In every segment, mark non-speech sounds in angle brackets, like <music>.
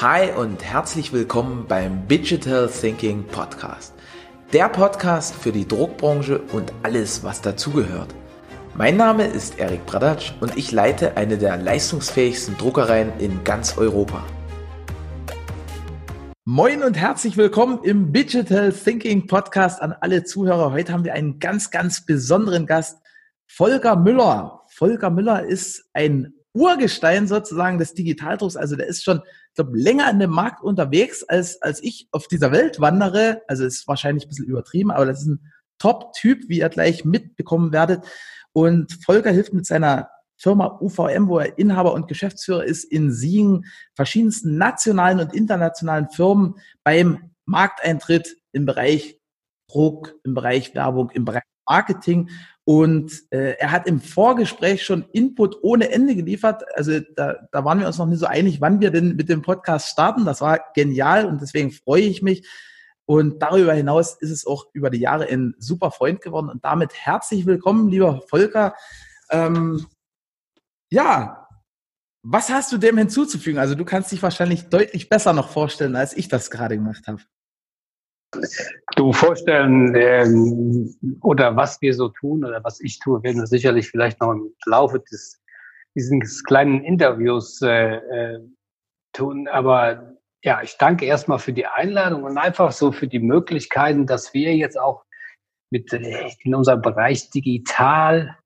Hi und herzlich willkommen beim Digital Thinking Podcast. Der Podcast für die Druckbranche und alles, was dazugehört. Mein Name ist Erik Bradatsch und ich leite eine der leistungsfähigsten Druckereien in ganz Europa. Moin und herzlich willkommen im Digital Thinking Podcast an alle Zuhörer. Heute haben wir einen ganz, ganz besonderen Gast, Volker Müller. Volker Müller ist ein Urgestein sozusagen des Digitaldrucks. Also der ist schon, ich glaube, länger in dem Markt unterwegs, als, als ich auf dieser Welt wandere. Also ist wahrscheinlich ein bisschen übertrieben, aber das ist ein Top-Typ, wie ihr gleich mitbekommen werdet. Und Volker hilft mit seiner Firma UVM, wo er Inhaber und Geschäftsführer ist, in Siegen verschiedensten nationalen und internationalen Firmen beim Markteintritt im Bereich Druck, im Bereich Werbung, im Bereich Marketing und äh, er hat im Vorgespräch schon Input ohne Ende geliefert. Also da, da waren wir uns noch nicht so einig, wann wir denn mit dem Podcast starten. Das war genial und deswegen freue ich mich. Und darüber hinaus ist es auch über die Jahre ein super Freund geworden. Und damit herzlich willkommen, lieber Volker. Ähm, ja, was hast du dem hinzuzufügen? Also du kannst dich wahrscheinlich deutlich besser noch vorstellen, als ich das gerade gemacht habe. Du vorstellen ähm, oder was wir so tun oder was ich tue, werden wir sicherlich vielleicht noch im Laufe des dieses kleinen Interviews äh, äh, tun. Aber ja, ich danke erstmal für die Einladung und einfach so für die Möglichkeiten, dass wir jetzt auch mit äh, in unserem Bereich digital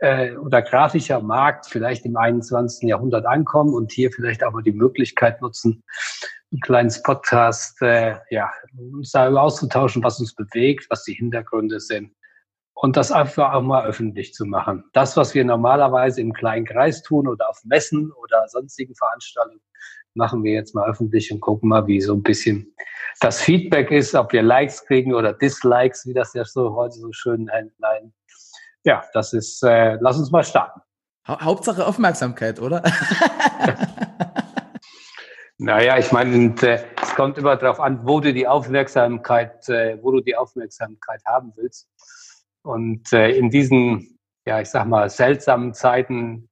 äh, oder grafischer Markt vielleicht im 21. Jahrhundert ankommen und hier vielleicht auch mal die Möglichkeit nutzen, ein kleines Podcast, äh, ja, uns darüber auszutauschen, was uns bewegt, was die Hintergründe sind und das einfach auch mal öffentlich zu machen. Das, was wir normalerweise im kleinen Kreis tun oder auf Messen oder sonstigen Veranstaltungen, machen wir jetzt mal öffentlich und gucken mal, wie so ein bisschen das Feedback ist, ob wir Likes kriegen oder Dislikes, wie das ja so heute so schön nein. Ja, das ist, äh, lass uns mal starten. Hauptsache Aufmerksamkeit, oder? <laughs> <laughs> Naja, ich meine, äh, es kommt immer darauf an, wo du die Aufmerksamkeit, äh, wo du die Aufmerksamkeit haben willst. Und äh, in diesen, ja, ich sag mal, seltsamen Zeiten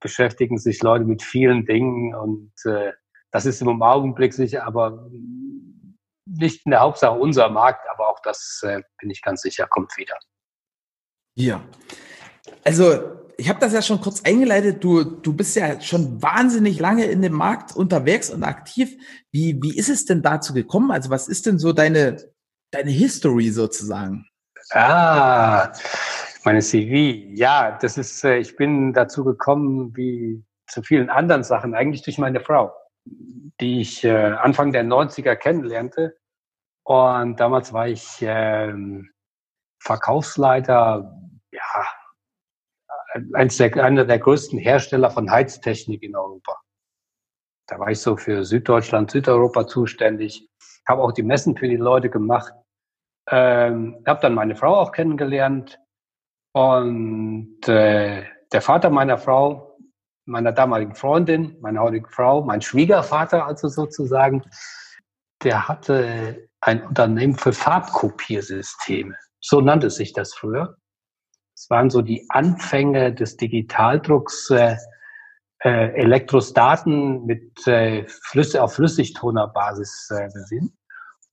beschäftigen sich Leute mit vielen Dingen und das ist im Augenblick sicher, aber nicht in der Hauptsache unser Markt, aber auch das bin ich ganz sicher, kommt wieder. Ja. Also ich habe das ja schon kurz eingeleitet. Du, du bist ja schon wahnsinnig lange in dem Markt unterwegs und aktiv. Wie, wie ist es denn dazu gekommen? Also was ist denn so deine, deine History sozusagen? Ah, meine CV. Ja, das ist, äh, ich bin dazu gekommen, wie zu vielen anderen Sachen, eigentlich durch meine Frau, die ich äh, Anfang der 90er kennenlernte. Und damals war ich ähm, Verkaufsleiter, eins der, einer der größten Hersteller von Heiztechnik in Europa. Da war ich so für Süddeutschland, Südeuropa zuständig, habe auch die Messen für die Leute gemacht, ähm, habe dann meine Frau auch kennengelernt und äh, der Vater meiner Frau, meiner damaligen Freundin, meiner heutigen Frau, mein Schwiegervater also sozusagen, der hatte ein Unternehmen für Farbkopiersysteme. So nannte sich das früher. Es waren so die Anfänge des Digitaldrucks, äh, äh, Elektrostaten mit äh, Flüsse, auf Flüssigtonerbasis äh, sind.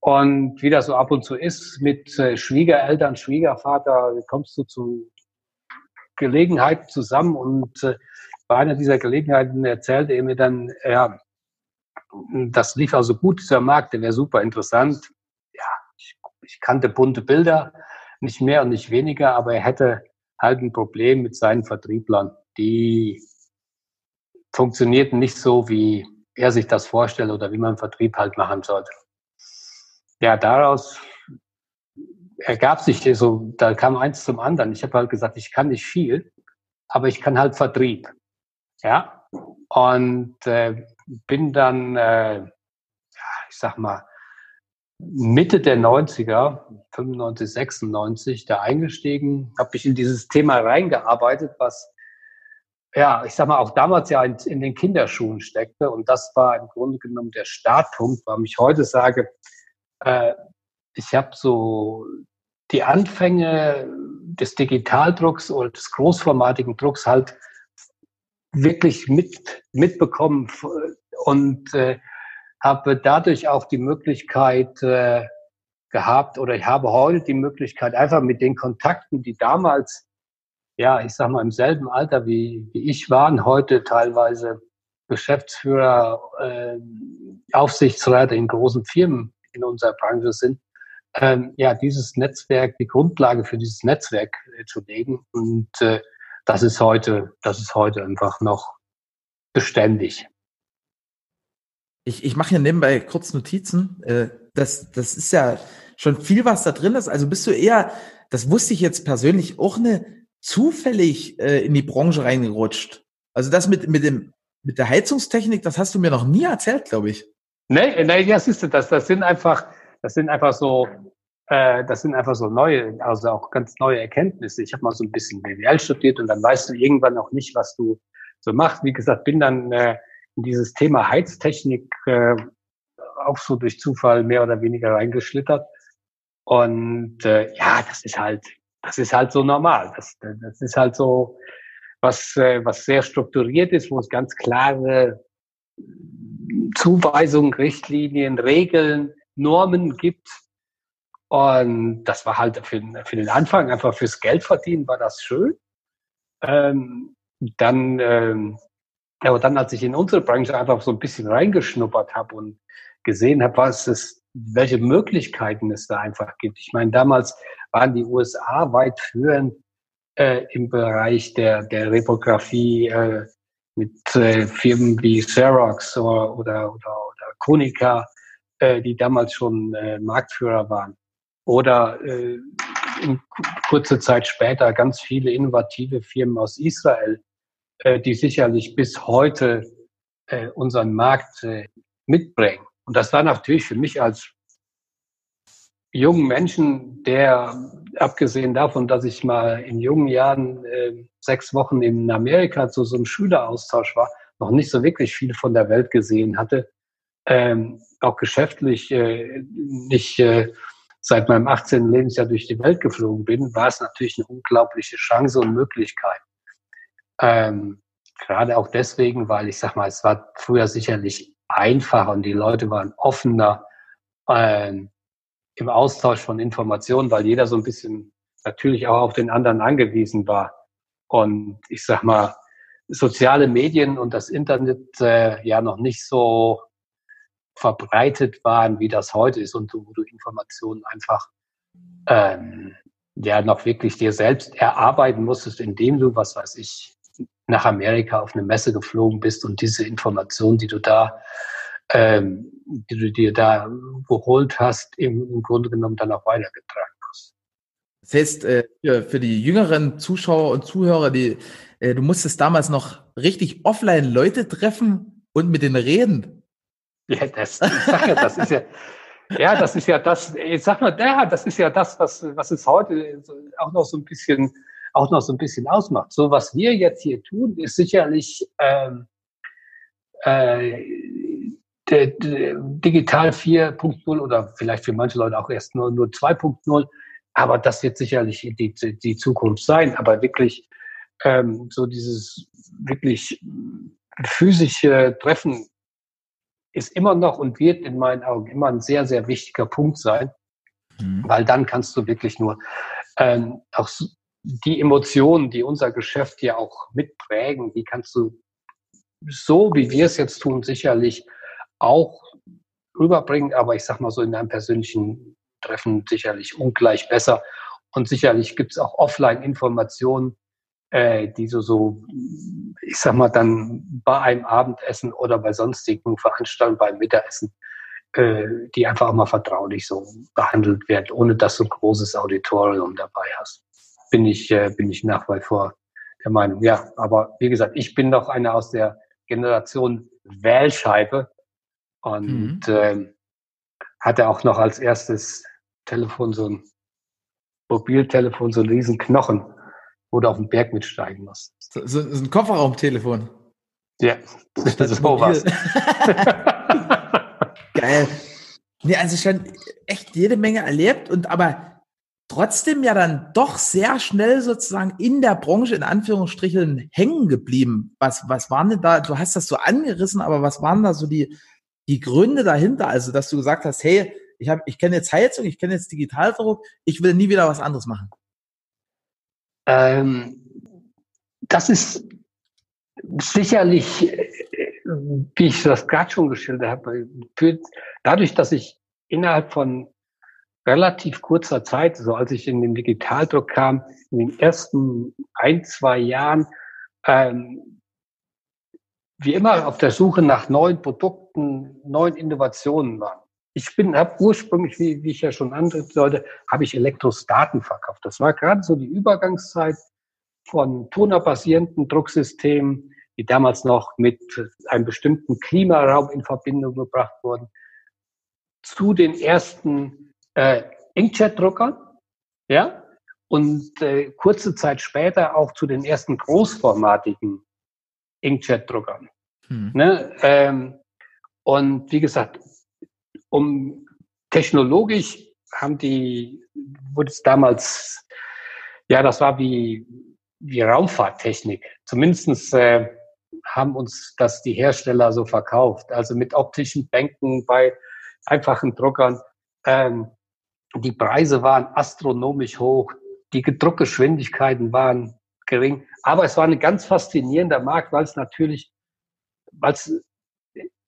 Und wie das so ab und zu ist, mit äh, Schwiegereltern, Schwiegervater kommst du zu Gelegenheiten zusammen und äh, bei einer dieser Gelegenheiten erzählte er mir dann, ja, das lief also gut, dieser Markt, der wäre super interessant. Ja, ich, ich kannte bunte Bilder, nicht mehr und nicht weniger, aber er hätte halt ein Problem mit seinen Vertrieblern. Die funktionierten nicht so, wie er sich das vorstellt oder wie man Vertrieb halt machen sollte. Ja, daraus ergab sich so, da kam eins zum anderen. Ich habe halt gesagt, ich kann nicht viel, aber ich kann halt Vertrieb. Ja, und äh, bin dann, äh, ich sag mal, Mitte der 90er, 95, 96, da eingestiegen, habe mich in dieses Thema reingearbeitet, was ja, ich sag mal, auch damals ja in, in, den Kinderschuhen steckte. Und das war im Grunde genommen der Startpunkt, warum ich heute sage, äh, ich habe so die Anfänge des Digitaldrucks oder des großformatigen Drucks halt wirklich mit, mitbekommen und äh, habe dadurch auch die Möglichkeit äh, gehabt oder ich habe heute die Möglichkeit, einfach mit den Kontakten, die damals, ja, ich sag mal, im selben Alter wie, wie ich waren, heute teilweise Geschäftsführer, äh, Aufsichtsräte in großen Firmen in unserer Branche sind, ähm, ja, dieses Netzwerk, die Grundlage für dieses Netzwerk äh, zu legen. Und äh, das ist heute, das ist heute einfach noch beständig. Ich, ich mache hier nebenbei kurz Notizen. Äh, das, das ist ja schon viel, was da drin ist. Also bist du eher, das wusste ich jetzt persönlich, auch eine zufällig äh, in die Branche reingerutscht. Also das mit, mit dem, mit der Heizungstechnik, das hast du mir noch nie erzählt, glaube ich. Nee, nee, ja, siehst du, das, das sind einfach, das sind einfach so, äh, das sind einfach so neue, also auch ganz neue Erkenntnisse. Ich habe mal so ein bisschen BWL studiert und dann weißt du irgendwann auch nicht, was du so machst. Wie gesagt, bin dann äh, dieses Thema Heiztechnik äh, auch so durch Zufall mehr oder weniger reingeschlittert. Und äh, ja, das ist halt, das ist halt so normal. Das, das ist halt so was, äh, was sehr strukturiert ist, wo es ganz klare Zuweisungen, Richtlinien, Regeln, Normen gibt. Und das war halt für, für den Anfang, einfach fürs Geld verdienen, war das schön. Ähm, dann, ähm, aber dann, als ich in unsere Branche einfach so ein bisschen reingeschnuppert habe und gesehen habe, was es, welche Möglichkeiten es da einfach gibt. Ich meine, damals waren die USA weit führend äh, im Bereich der, der Reprographie äh, mit äh, Firmen wie Xerox oder, oder, oder, oder Konica, äh, die damals schon äh, Marktführer waren. Oder äh, kurze Zeit später ganz viele innovative Firmen aus Israel, die sicherlich bis heute äh, unseren Markt äh, mitbringen. Und das war natürlich für mich als jungen Menschen, der abgesehen davon, dass ich mal in jungen Jahren äh, sechs Wochen in Amerika zu so einem Schüleraustausch war, noch nicht so wirklich viel von der Welt gesehen hatte, ähm, auch geschäftlich äh, nicht äh, seit meinem 18. Lebensjahr durch die Welt geflogen bin, war es natürlich eine unglaubliche Chance und Möglichkeit. Ähm, gerade auch deswegen, weil ich sag mal, es war früher sicherlich einfacher und die Leute waren offener ähm, im Austausch von Informationen, weil jeder so ein bisschen natürlich auch auf den anderen angewiesen war. Und ich sag mal, soziale Medien und das Internet äh, ja noch nicht so verbreitet waren, wie das heute ist und wo du Informationen einfach ähm, ja noch wirklich dir selbst erarbeiten musstest, indem du, was weiß ich, nach Amerika auf eine Messe geflogen bist und diese Informationen, die du da, ähm, die du dir da geholt hast, im, im Grunde genommen dann auch weitergetragen hast. Das heißt, äh, für, die jüngeren Zuschauer und Zuhörer, die, äh, du musstest damals noch richtig offline Leute treffen und mit denen reden. Ja, das, ich sag ja, das ist ja, ja, das ist ja das, ich sag mal, ja, das ist ja das, was, was es heute auch noch so ein bisschen, auch noch so ein bisschen ausmacht. So, was wir jetzt hier tun, ist sicherlich ähm, äh, der, der Digital 4.0 oder vielleicht für manche Leute auch erst nur, nur 2.0, aber das wird sicherlich die, die Zukunft sein. Aber wirklich ähm, so dieses wirklich physische Treffen ist immer noch und wird in meinen Augen immer ein sehr, sehr wichtiger Punkt sein, mhm. weil dann kannst du wirklich nur ähm, auch die Emotionen, die unser Geschäft ja auch mitprägen, die kannst du so, wie wir es jetzt tun, sicherlich auch rüberbringen, aber ich sag mal so in einem persönlichen Treffen sicherlich ungleich besser. Und sicherlich gibt es auch Offline-Informationen, äh, die so, so, ich sag mal, dann bei einem Abendessen oder bei sonstigen Veranstaltungen, beim Mittagessen, äh, die einfach auch mal vertraulich so behandelt werden, ohne dass du ein großes Auditorium dabei hast. Bin ich, äh, bin ich nach wie vor der Meinung. Ja, aber wie gesagt, ich bin noch einer aus der Generation Wählscheibe und mhm. äh, hatte auch noch als erstes Telefon so ein Mobiltelefon, so einen riesen Knochen wo du auf den Berg mitsteigen musst. So, so, so ein Kofferraumtelefon. Ja, <laughs> das <laughs> ist was. <laughs> Geil. Nee, also schon echt jede Menge erlebt und aber trotzdem ja dann doch sehr schnell sozusagen in der Branche in Anführungsstrichen hängen geblieben. Was, was waren denn da, du hast das so angerissen, aber was waren da so die, die Gründe dahinter, also dass du gesagt hast, hey, ich, hab, ich kenne jetzt Heizung, ich kenne jetzt Digitaldruck, ich will nie wieder was anderes machen? Ähm, das ist sicherlich, wie ich das gerade schon geschildert habe, dadurch, dass ich innerhalb von relativ kurzer Zeit, so als ich in den Digitaldruck kam, in den ersten ein, zwei Jahren, ähm, wie immer auf der Suche nach neuen Produkten, neuen Innovationen waren. Ich bin, habe ursprünglich, wie, wie ich ja schon sollte, habe ich Elektrostaten verkauft. Das war gerade so die Übergangszeit von tonerbasierenden Drucksystemen, die damals noch mit einem bestimmten Klimaraum in Verbindung gebracht wurden, zu den ersten äh, Inkjet-Druckern, ja, und äh, kurze Zeit später auch zu den ersten großformatigen Inkjet-Druckern. Hm. Ne? Ähm, und wie gesagt, um technologisch haben die, wurde es damals, ja, das war wie, wie Raumfahrttechnik. Zumindestens äh, haben uns das die Hersteller so verkauft. Also mit optischen Bänken bei einfachen Druckern. Ähm, die Preise waren astronomisch hoch, die Druckgeschwindigkeiten waren gering. Aber es war ein ganz faszinierender Markt, weil es natürlich, weil es,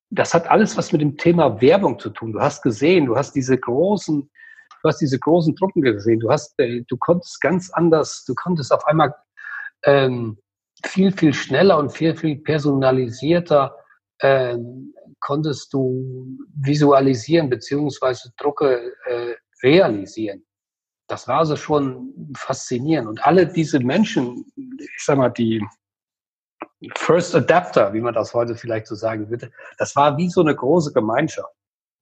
das hat alles was mit dem Thema Werbung zu tun. Du hast gesehen, du hast diese großen, du hast diese großen Drucken gesehen. Du hast, äh, du konntest ganz anders, du konntest auf einmal ähm, viel, viel schneller und viel, viel personalisierter ähm, konntest du visualisieren beziehungsweise Drucke äh, realisieren. Das war also schon faszinierend. Und alle diese Menschen, ich sag mal, die First Adapter, wie man das heute vielleicht so sagen würde, das war wie so eine große Gemeinschaft.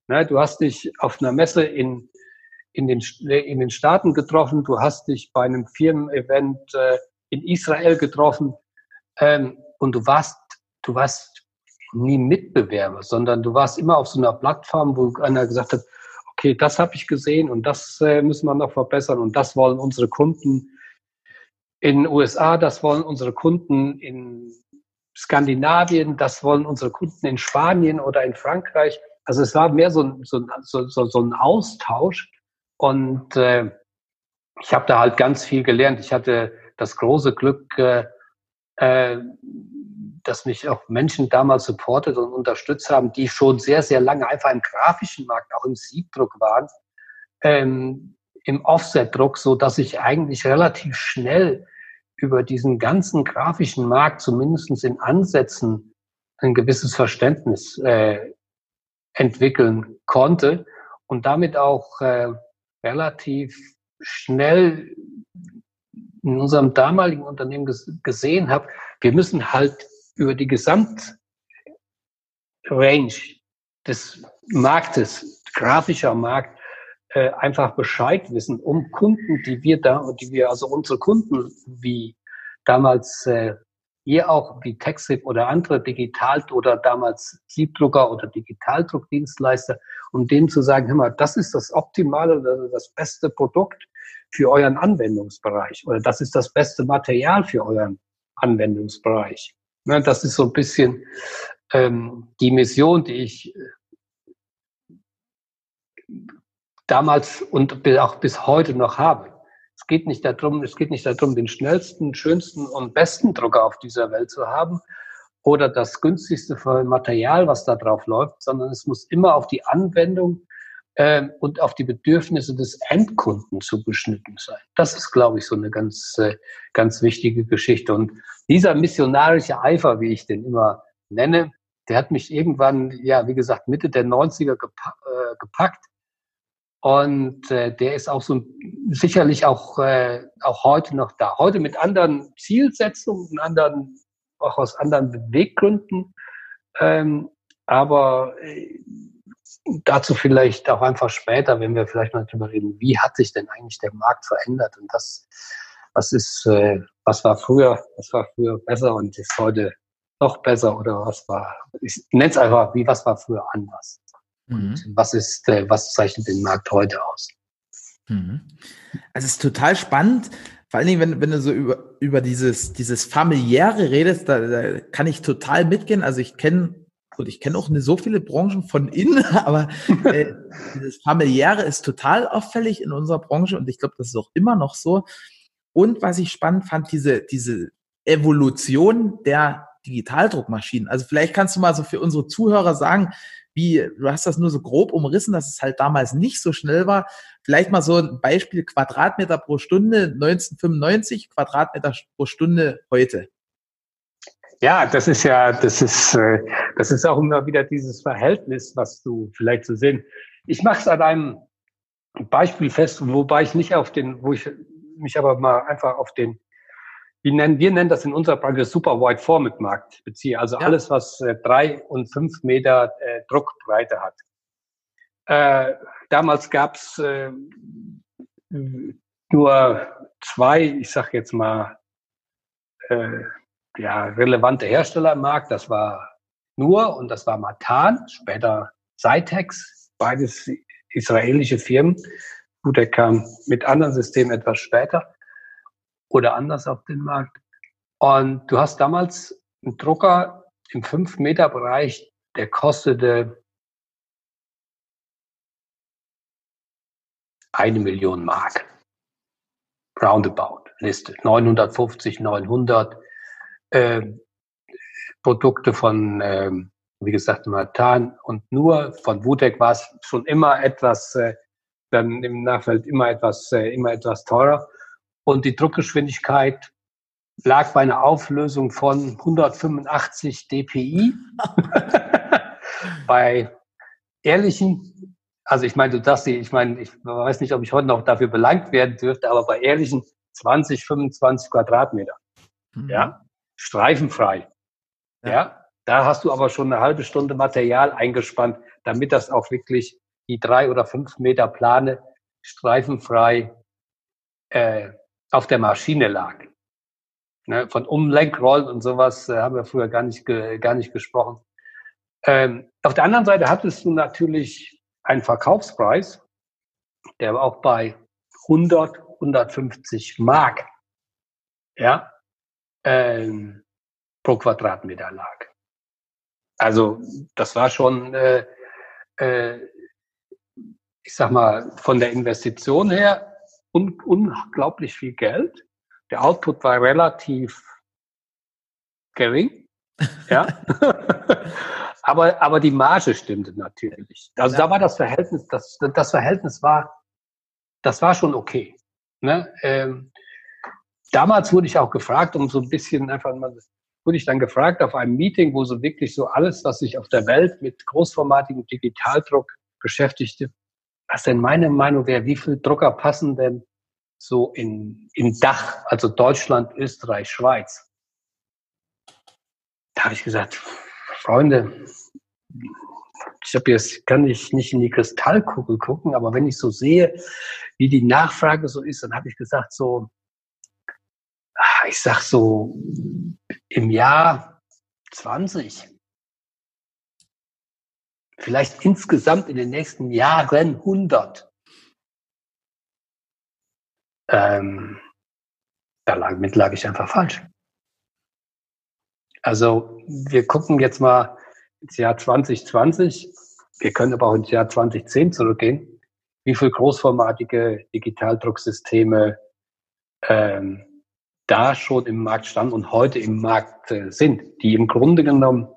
Ne, du hast dich auf einer Messe in, in, den, in den Staaten getroffen, du hast dich bei einem Firmen-Event äh, in Israel getroffen ähm, und du warst, du warst nie Mitbewerber, sondern du warst immer auf so einer Plattform, wo einer gesagt hat, okay, das habe ich gesehen und das äh, müssen wir noch verbessern und das wollen unsere Kunden in USA, das wollen unsere Kunden in Skandinavien, das wollen unsere Kunden in Spanien oder in Frankreich. Also es war mehr so ein, so, so, so ein Austausch und äh, ich habe da halt ganz viel gelernt. Ich hatte das große Glück, äh, äh dass mich auch Menschen damals supportet und unterstützt haben, die schon sehr, sehr lange einfach im grafischen Markt, auch im Siebdruck waren, ähm, im Offset-Druck, so dass ich eigentlich relativ schnell über diesen ganzen grafischen Markt zumindest in Ansätzen ein gewisses Verständnis äh, entwickeln konnte und damit auch äh, relativ schnell in unserem damaligen Unternehmen gesehen habe, wir müssen halt über die Gesamtrange des Marktes, grafischer Markt, äh, einfach Bescheid wissen, um Kunden, die wir da, die wir, also unsere Kunden, wie damals äh, ihr auch, wie TechSip oder andere Digital- oder damals Siebdrucker oder Digitaldruckdienstleister, um denen zu sagen, hör mal, das ist das optimale, das beste Produkt für euren Anwendungsbereich oder das ist das beste Material für euren Anwendungsbereich. Ne, das ist so ein bisschen ähm, die Mission, die ich äh, damals und auch bis heute noch habe. Es geht nicht darum, es geht nicht darum, den schnellsten, schönsten und besten Drucker auf dieser Welt zu haben oder das günstigste Material, was da drauf läuft, sondern es muss immer auf die Anwendung äh, und auf die Bedürfnisse des Endkunden zugeschnitten sein. Das ist, glaube ich, so eine ganz, äh, ganz wichtige Geschichte. Und dieser missionarische Eifer, wie ich den immer nenne, der hat mich irgendwann, ja, wie gesagt, Mitte der 90er gepa äh, gepackt. Und äh, der ist auch so sicherlich auch, äh, auch heute noch da. Heute mit anderen Zielsetzungen, anderen, auch aus anderen Beweggründen. Ähm, aber äh, dazu vielleicht auch einfach später, wenn wir vielleicht mal drüber reden, wie hat sich denn eigentlich der Markt verändert und das, was ist, äh, was war früher, was war früher besser und ist heute noch besser oder was war, ich nenne es einfach, wie was war früher anders. Mhm. Und was ist, äh, was zeichnet den Markt heute aus? Mhm. Also es ist total spannend, vor allen Dingen, wenn, wenn du so über, über dieses, dieses familiäre redest, da, da kann ich total mitgehen. Also ich kenne gut, ich kenne auch nicht so viele Branchen von innen, <laughs> aber äh, <laughs> das familiäre ist total auffällig in unserer Branche und ich glaube, das ist auch immer noch so. Und was ich spannend fand, diese, diese Evolution der Digitaldruckmaschinen. Also vielleicht kannst du mal so für unsere Zuhörer sagen, wie, du hast das nur so grob umrissen, dass es halt damals nicht so schnell war. Vielleicht mal so ein Beispiel Quadratmeter pro Stunde 1995, Quadratmeter pro Stunde heute. Ja, das ist ja, das ist, äh, das ist auch immer wieder dieses Verhältnis, was du vielleicht zu so sehen. Ich mache es an einem Beispiel fest, wobei ich nicht auf den, wo ich mich aber mal einfach auf den wir nennen, wir nennen das in unserer Branche Super Wide Format Markt beziehe. Also ja. alles, was äh, drei und fünf Meter äh, Druckbreite hat. Äh, damals gab es äh, nur zwei, ich sag jetzt mal, äh, ja, relevante Hersteller im Markt. Das war Nur und das war Matan, später Cytex, beides israelische Firmen. Gut, der kam mit anderen Systemen etwas später oder anders auf den Markt. Und du hast damals einen Drucker im 5-Meter-Bereich, der kostete eine Million Mark. Roundabout, Liste. 950, 900 äh, Produkte von, äh, wie gesagt, Matan und nur von Wutek war es schon immer etwas, äh, dann im Nachfeld immer etwas, äh, immer etwas teurer und die Druckgeschwindigkeit lag bei einer Auflösung von 185 dpi. <laughs> bei ehrlichen, also ich meine, du darfst ich meine, ich weiß nicht, ob ich heute noch dafür belangt werden dürfte, aber bei ehrlichen 20, 25 Quadratmeter. Mhm. Ja, streifenfrei. Ja. ja. da hast du aber schon eine halbe Stunde Material eingespannt, damit das auch wirklich die drei oder fünf Meter Plane streifenfrei äh, auf der Maschine lag. Ne, von Umlenkrollen und sowas äh, haben wir früher gar nicht, ge, gar nicht gesprochen. Ähm, auf der anderen Seite hattest du natürlich einen Verkaufspreis, der auch bei 100, 150 Mark ja, ähm, pro Quadratmeter lag. Also das war schon, äh, äh, ich sag mal, von der Investition her un unglaublich viel Geld. Der Output war relativ gering. <laughs> Ja. <laughs> aber, aber die Marge stimmte natürlich. Also ja. da war das Verhältnis, das, das Verhältnis war, das war schon okay. Ne? Ähm, damals wurde ich auch gefragt, um so ein bisschen einfach mal, wurde ich dann gefragt auf einem Meeting, wo so wirklich so alles, was sich auf der Welt mit großformatigem Digitaldruck beschäftigte, was denn meine Meinung wäre, wie viele Drucker passen denn so in, in Dach, also Deutschland, Österreich, Schweiz? Da habe ich gesagt, Freunde, ich habe jetzt, kann ich nicht in die Kristallkugel gucken, aber wenn ich so sehe, wie die Nachfrage so ist, dann habe ich gesagt, so, ich sag so, im Jahr 20 vielleicht insgesamt in den nächsten Jahren 100. Ähm, da lag, mit lag ich einfach falsch. Also wir gucken jetzt mal ins Jahr 2020. Wir können aber auch ins Jahr 2010 zurückgehen. Wie viele großformatige Digitaldrucksysteme ähm, da schon im Markt standen und heute im Markt äh, sind, die im Grunde genommen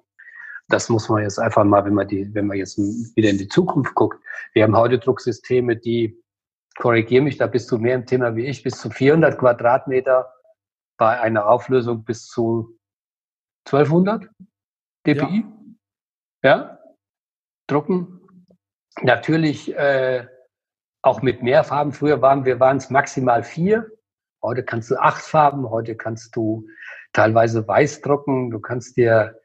das muss man jetzt einfach mal, wenn man die, wenn man jetzt wieder in die Zukunft guckt. Wir haben heute Drucksysteme, die, korrigiere mich, da bist du mehr im Thema wie ich, bis zu 400 Quadratmeter bei einer Auflösung bis zu 1200 dpi. Ja. ja? Drucken. Natürlich äh, auch mit mehr Farben. Früher waren wir waren es maximal vier. Heute kannst du acht Farben. Heute kannst du teilweise weiß drucken. Du kannst dir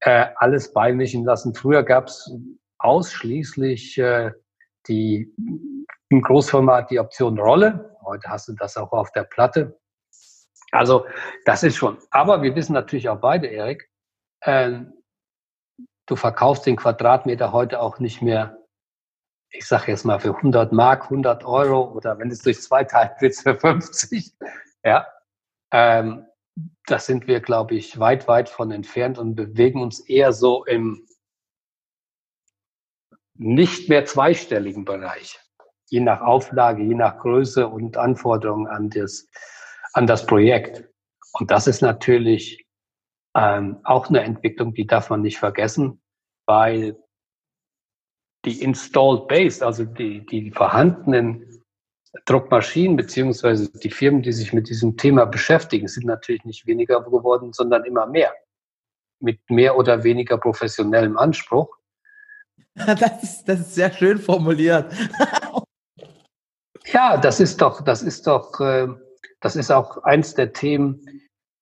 äh, alles beimischen lassen. Früher gab es ausschließlich äh, die im Großformat die Option Rolle. Heute hast du das auch auf der Platte. Also das ist schon. Aber wir wissen natürlich auch beide, Erik, äh, du verkaufst den Quadratmeter heute auch nicht mehr, ich sage jetzt mal für 100 Mark, 100 Euro oder wenn es durch zwei teilt, wird für 50. <laughs> Ja, ähm, das sind wir, glaube ich, weit, weit von entfernt und bewegen uns eher so im nicht mehr zweistelligen Bereich, je nach Auflage, je nach Größe und Anforderungen an das, an das Projekt. Und das ist natürlich ähm, auch eine Entwicklung, die darf man nicht vergessen, weil die Installed Base, also die, die vorhandenen Druckmaschinen beziehungsweise die Firmen, die sich mit diesem Thema beschäftigen, sind natürlich nicht weniger geworden, sondern immer mehr. Mit mehr oder weniger professionellem Anspruch. <laughs> Das ist, das ist sehr schön formuliert. ja, das ist doch, das ist doch, äh, das ist auch eins der Themen,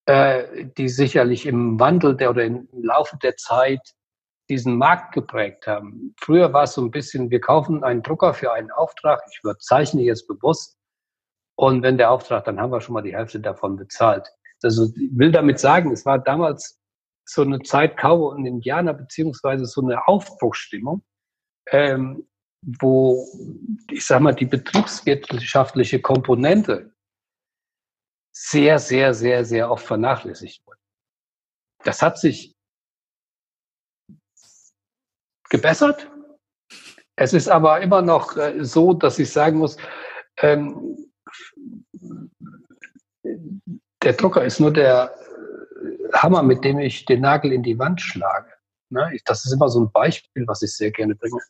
äh, die sicherlich im Wandel der oder im Laufe der Zeit diesen Markt geprägt haben. Früher war es so ein bisschen, wir kaufen einen Drucker für einen Auftrag, ich überzeichne jetzt bewusst, und wenn der Auftrag, dann haben wir schon mal die Hälfte davon bezahlt. Also ich will damit sagen, es war damals so eine Zeit Cowboy und Indianer, beziehungsweise so eine Aufbruchsstimmung, ähm, wo, ich sag mal, die betriebswirtschaftliche Komponente sehr, sehr, sehr, sehr oft vernachlässigt wurde. Das hat sich gebessert. Es ist aber immer noch äh, so, dass ich sagen muss, ähm, der Drucker ist nur der äh, Hammer, mit dem ich den Nagel in die Wand schlage. Ne? Das ist immer so ein Beispiel, was ich sehr gerne bringe.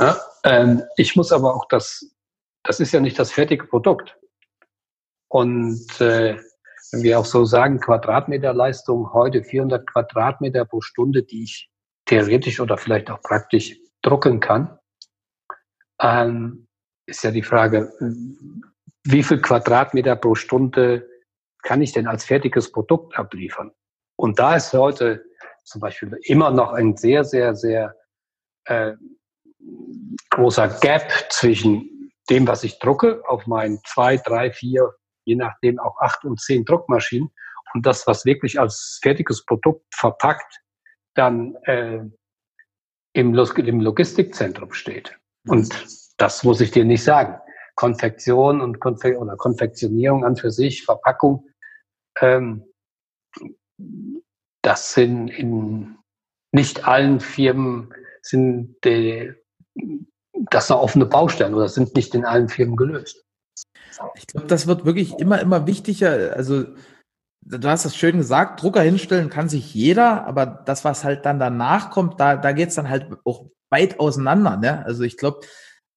Ja? Ähm, ich muss aber auch das, das ist ja nicht das fertige Produkt. Und äh, wenn wir auch so sagen, Quadratmeterleistung, heute 400 Quadratmeter pro Stunde, die ich theoretisch oder vielleicht auch praktisch drucken kann, ähm, ist ja die Frage, wie viel Quadratmeter pro Stunde kann ich denn als fertiges Produkt abliefern? Und da ist heute zum Beispiel immer noch ein sehr, sehr, sehr äh, großer Gap zwischen dem, was ich drucke, auf meinen zwei, drei, vier, je nachdem auch acht und zehn Druckmaschinen und das, was wirklich als fertiges Produkt verpackt dann äh, im, im Logistikzentrum steht. Und das muss ich dir nicht sagen. Konfektion und Konfe oder Konfektionierung an für sich, Verpackung, ähm, das sind in nicht allen Firmen sind die, das eine offene Baustelle oder sind nicht in allen Firmen gelöst. Ich glaube, das wird wirklich immer, immer wichtiger. Also du hast es schön gesagt, Drucker hinstellen kann sich jeder, aber das, was halt dann danach kommt, da, da geht's dann halt auch weit auseinander. Ne? Also ich glaube,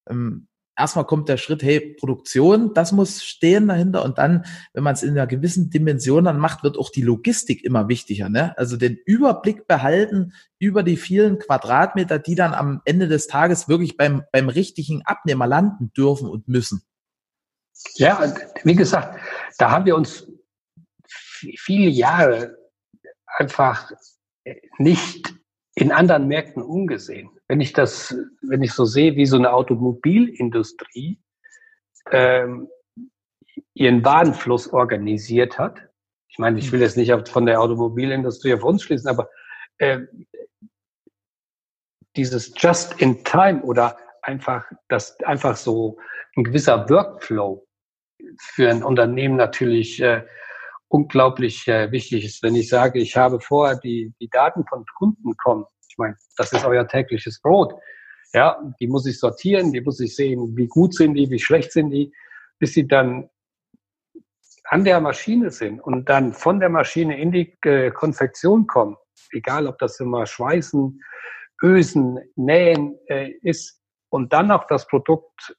ähm, erstmal kommt der Schritt, hey, Produktion, das muss stehen dahinter und dann, wenn man es in einer gewissen Dimension dann macht, wird auch die Logistik immer wichtiger. Ne? Also den Überblick behalten über die vielen Quadratmeter, die dann am Ende des Tages wirklich beim, beim richtigen Abnehmer landen dürfen und müssen. Ja, wie gesagt, da haben wir uns viele Jahre einfach nicht in anderen Märkten umgesehen. Wenn ich das, wenn ich so sehe, wie so eine Automobilindustrie ähm, ihren Warenfluss organisiert hat. Ich meine, ich will jetzt nicht von der Automobilindustrie auf uns schließen, aber äh, dieses Just in Time oder einfach, das einfach so ein gewisser Workflow für ein Unternehmen natürlich äh, unglaublich äh, wichtig ist. Wenn ich sage, ich habe vorher die, die Daten von Kunden kommen, ich meine, das ist euer tägliches Brot. Ja, die muss ich sortieren, die muss ich sehen, wie gut sind die, wie schlecht sind die, bis sie dann an der Maschine sind und dann von der Maschine in die äh, Konfektion kommen, egal ob das immer Schweißen, Ösen, Nähen äh, ist und dann auch das Produkt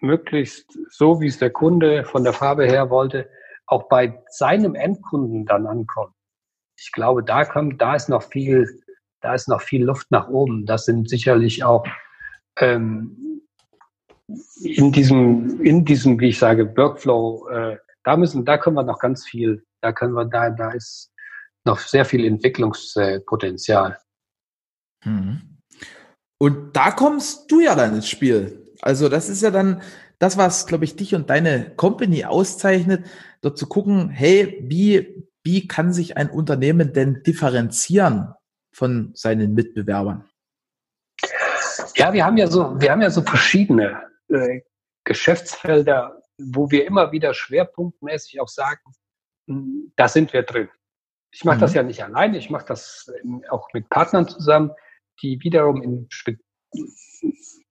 möglichst so, wie es der Kunde von der Farbe her wollte, auch bei seinem Endkunden dann ankommt. Ich glaube, da kommt, da ist noch viel, da ist noch viel Luft nach oben. Das sind sicherlich auch ähm, in diesem, in diesem, wie ich sage, Workflow, äh, da müssen, da können wir noch ganz viel, da können wir, da, da ist noch sehr viel Entwicklungspotenzial. Mhm. Und da kommst du ja dann ins Spiel. Also das ist ja dann das, was, glaube ich, dich und deine Company auszeichnet, dort zu gucken, hey, wie, wie kann sich ein Unternehmen denn differenzieren von seinen Mitbewerbern? Ja, wir haben ja so, wir haben ja so verschiedene äh, Geschäftsfelder, wo wir immer wieder schwerpunktmäßig auch sagen, hm, da sind wir drin. Ich mache mhm. das ja nicht alleine, ich mache das auch mit Partnern zusammen, die wiederum in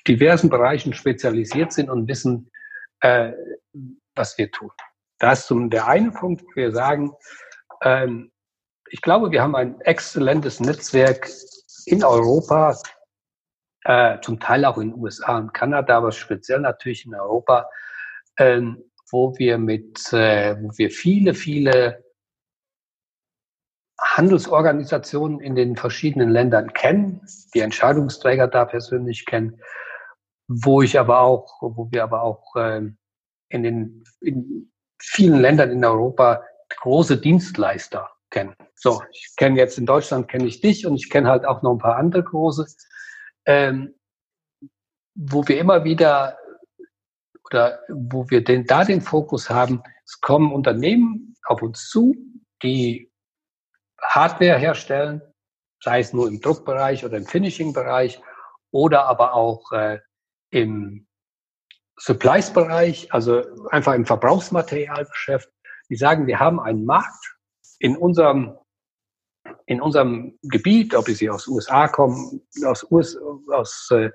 diversen Bereichen spezialisiert sind und wissen, äh, was wir tun. Das ist zum, der eine Punkt, wo wir sagen, ähm, ich glaube, wir haben ein exzellentes Netzwerk in Europa, äh, zum Teil auch in den USA und Kanada, aber speziell natürlich in Europa, ähm, wo wir mit, äh, wo wir viele, viele Handelsorganisationen in den verschiedenen Ländern kennen, die Entscheidungsträger da persönlich kennen, wo ich aber auch, wo wir aber auch äh, in den in vielen Ländern in Europa große Dienstleister kennen. So, ich kenne jetzt in Deutschland kenne ich dich und ich kenne halt auch noch ein paar andere große, ähm, wo wir immer wieder oder wo wir den, da den Fokus haben, es kommen Unternehmen auf uns zu, die Hardware herstellen, sei es nur im Druckbereich oder im Finishing-Bereich oder aber auch äh, im Supplies-Bereich, also einfach im Verbrauchsmaterialgeschäft. Die sagen, wir haben einen Markt in unserem, in unserem Gebiet, ob sie aus USA kommen, aus, US, aus äh,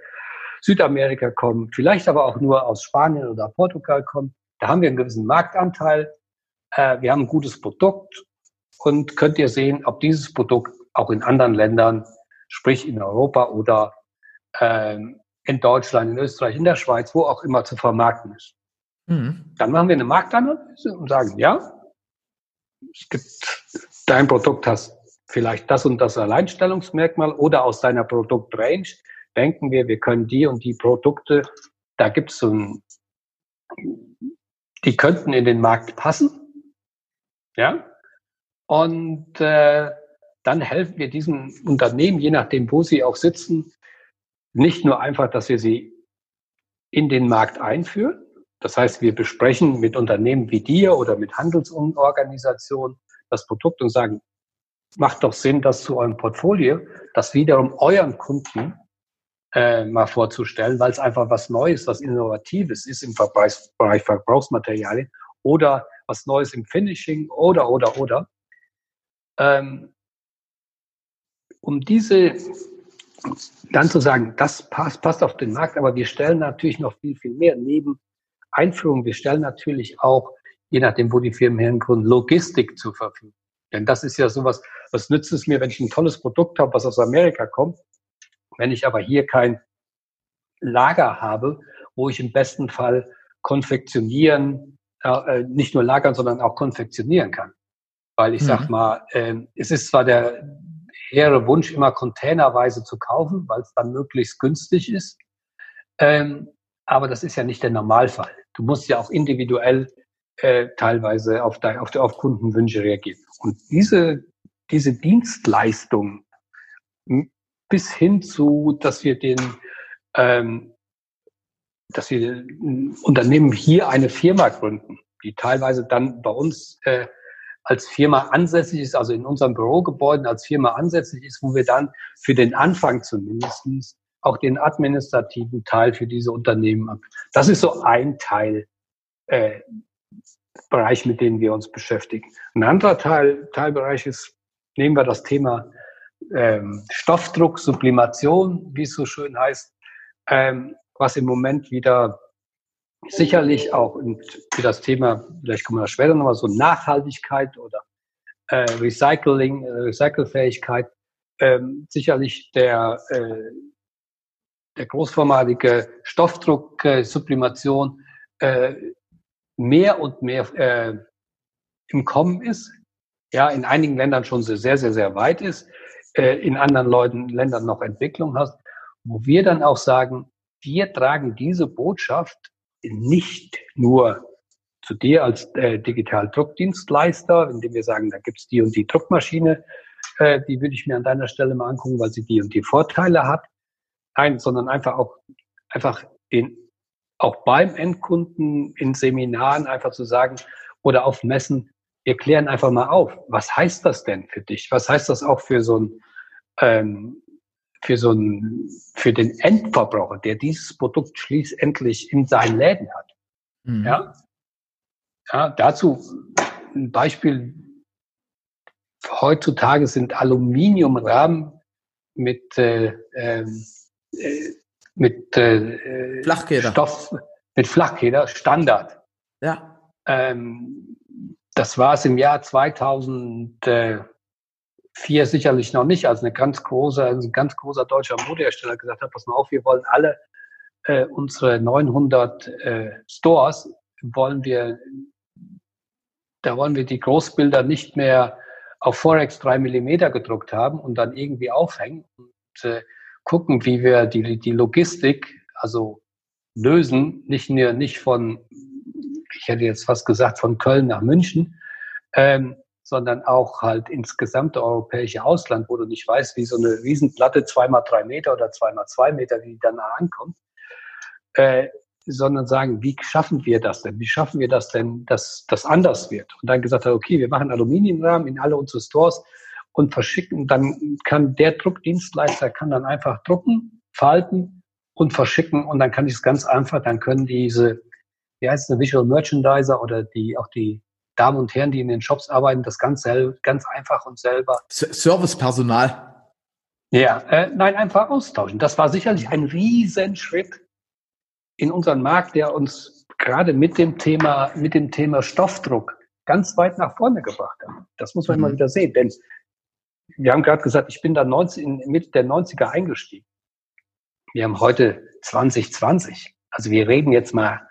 Südamerika kommen, vielleicht aber auch nur aus Spanien oder Portugal kommen. Da haben wir einen gewissen Marktanteil. Äh, wir haben ein gutes Produkt und könnt ihr sehen, ob dieses Produkt auch in anderen Ländern, sprich in Europa oder ähm, in Deutschland, in Österreich, in der Schweiz, wo auch immer zu vermarkten ist. Mhm. Dann machen wir eine Marktanalyse und sagen, ja, es gibt, dein Produkt hast vielleicht das und das Alleinstellungsmerkmal oder aus deiner Produktrange denken wir, wir können die und die Produkte, da gibt es so ein, die könnten in den Markt passen. Ja, und äh, dann helfen wir diesen Unternehmen, je nachdem, wo sie auch sitzen, nicht nur einfach, dass wir sie in den Markt einführen. Das heißt, wir besprechen mit Unternehmen wie dir oder mit Handelsorganisationen das Produkt und sagen, macht doch Sinn, das zu eurem Portfolio, das wiederum euren Kunden äh, mal vorzustellen, weil es einfach was Neues, was Innovatives ist im Bereich Verbrauchsmaterialien oder was Neues im Finishing oder, oder, oder. Ähm, um diese dann zu sagen, das passt, passt auf den Markt, aber wir stellen natürlich noch viel, viel mehr neben Einführung. Wir stellen natürlich auch, je nachdem, wo die Firmen herkommen, Logistik zur Verfügung. Denn das ist ja sowas, was nützt es mir, wenn ich ein tolles Produkt habe, was aus Amerika kommt, wenn ich aber hier kein Lager habe, wo ich im besten Fall konfektionieren, äh, nicht nur lagern, sondern auch konfektionieren kann. Weil ich mhm. sag mal, äh, es ist zwar der hehre Wunsch, immer containerweise zu kaufen, weil es dann möglichst günstig ist. Ähm, aber das ist ja nicht der Normalfall. Du musst ja auch individuell äh, teilweise auf, dein, auf, auf Kundenwünsche reagieren. Und diese, diese Dienstleistung bis hin zu, dass wir den, ähm, dass wir Unternehmen hier eine Firma gründen, die teilweise dann bei uns äh, als Firma ansässig ist, also in unserem Bürogebäuden als Firma ansässig ist, wo wir dann für den Anfang zumindest auch den administrativen Teil für diese Unternehmen ab. Das ist so ein Teil, äh, Bereich, mit dem wir uns beschäftigen. Ein anderer Teil, Teilbereich ist, nehmen wir das Thema ähm, Stoffdruck, Sublimation, wie es so schön heißt, ähm, was im Moment wieder sicherlich auch für das Thema, vielleicht kommen wir da später nochmal, so Nachhaltigkeit oder äh, Recycling, äh, Recycelfähigkeit, ähm, sicherlich der, äh, der großformatige Stoffdruck, äh, Sublimation äh, mehr und mehr äh, im Kommen ist. Ja, in einigen Ländern schon sehr, sehr, sehr weit ist, äh, in anderen Leuten, Ländern noch Entwicklung hast, wo wir dann auch sagen, wir tragen diese Botschaft nicht nur zu dir als äh, Digital-Druckdienstleister, indem wir sagen, da gibt's die und die Druckmaschine, äh, die würde ich mir an deiner Stelle mal angucken, weil sie die und die Vorteile hat. Nein, sondern einfach auch einfach den auch beim Endkunden in Seminaren einfach zu sagen oder auf Messen, wir klären einfach mal auf, was heißt das denn für dich? Was heißt das auch für so ein ähm, für so ein, für den Endverbraucher, der dieses Produkt schließlich in seinen Läden hat. Mhm. Ja? ja, dazu ein Beispiel. Heutzutage sind Aluminiumrahmen mit äh, ähm, äh, mit äh, Flachkeder. Stoff, mit Flachkeder Standard. Ja. Ähm, das war es im Jahr 2004 sicherlich noch nicht, als eine ganz große, ein ganz großer deutscher Modehersteller gesagt hat, pass mal auf, wir wollen alle äh, unsere 900 äh, Stores wollen wir, da wollen wir die Großbilder nicht mehr auf Forex 3 Millimeter gedruckt haben und dann irgendwie aufhängen und äh, gucken, wie wir die, die Logistik, also lösen, nicht nur nicht von, ich hätte jetzt fast gesagt, von Köln nach München, ähm, sondern auch halt ins gesamte europäische Ausland, wo du nicht weißt, wie so eine Riesenplatte zweimal drei Meter oder zweimal zwei Meter, wie die danach ankommt, äh, sondern sagen, wie schaffen wir das denn? Wie schaffen wir das denn, dass das anders wird? Und dann gesagt hat, okay, wir machen Aluminiumrahmen in alle unsere Stores und verschicken. Dann kann der Druckdienstleister kann dann einfach drucken, falten und verschicken und dann kann ich es ganz einfach. Dann können diese, wie heißt es, Visual Merchandiser oder die auch die Damen und Herren, die in den Shops arbeiten, das ganz ganz einfach und selber. Servicepersonal. Ja, äh, nein, einfach austauschen. Das war sicherlich ein Riesenschritt in unseren Markt, der uns gerade mit dem Thema, mit dem Thema Stoffdruck ganz weit nach vorne gebracht hat. Das muss man mhm. immer wieder sehen, denn wir haben gerade gesagt, ich bin da 19, in Mitte der 90er eingestiegen. Wir haben heute 2020. Also wir reden jetzt mal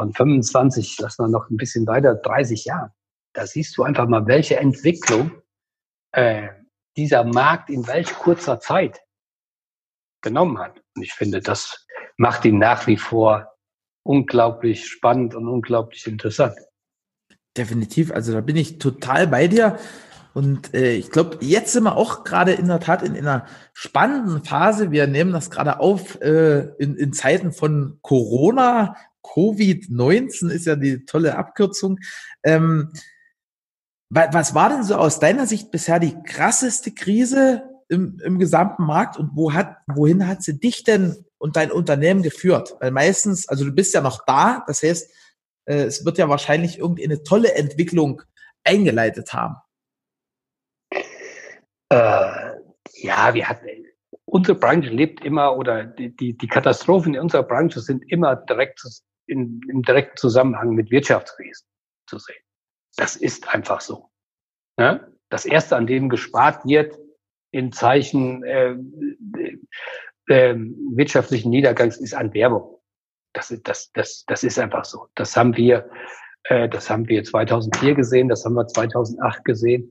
von 25, lassen wir noch ein bisschen weiter, 30 Jahren. Da siehst du einfach mal, welche Entwicklung äh, dieser Markt in welch kurzer Zeit genommen hat. Und ich finde, das macht ihn nach wie vor unglaublich spannend und unglaublich interessant. Definitiv, also da bin ich total bei dir. Und äh, ich glaube, jetzt sind wir auch gerade in der Tat in, in, einer spannenden Phase. Wir nehmen das gerade auf äh, in, in Zeiten von Corona. Covid-19 ist ja die tolle Abkürzung. Ähm, was war denn so aus deiner Sicht bisher die krasseste Krise im, im gesamten Markt und wo hat, wohin hat sie dich denn und dein Unternehmen geführt? Weil meistens, also du bist ja noch da, das heißt, äh, es wird ja wahrscheinlich irgendeine tolle Entwicklung eingeleitet haben. Äh, ja, wir hatten, unsere Branche lebt immer oder die, die, die Katastrophen in unserer Branche sind immer direkt in, im direkten Zusammenhang mit Wirtschaftskrisen zu sehen. Das ist einfach so. Ne? Das erste, an dem gespart wird, in Zeichen äh, äh, wirtschaftlichen Niedergangs ist an Werbung. Das, das, das, das ist einfach so. Das haben wir, äh, das haben wir 2004 gesehen, das haben wir 2008 gesehen,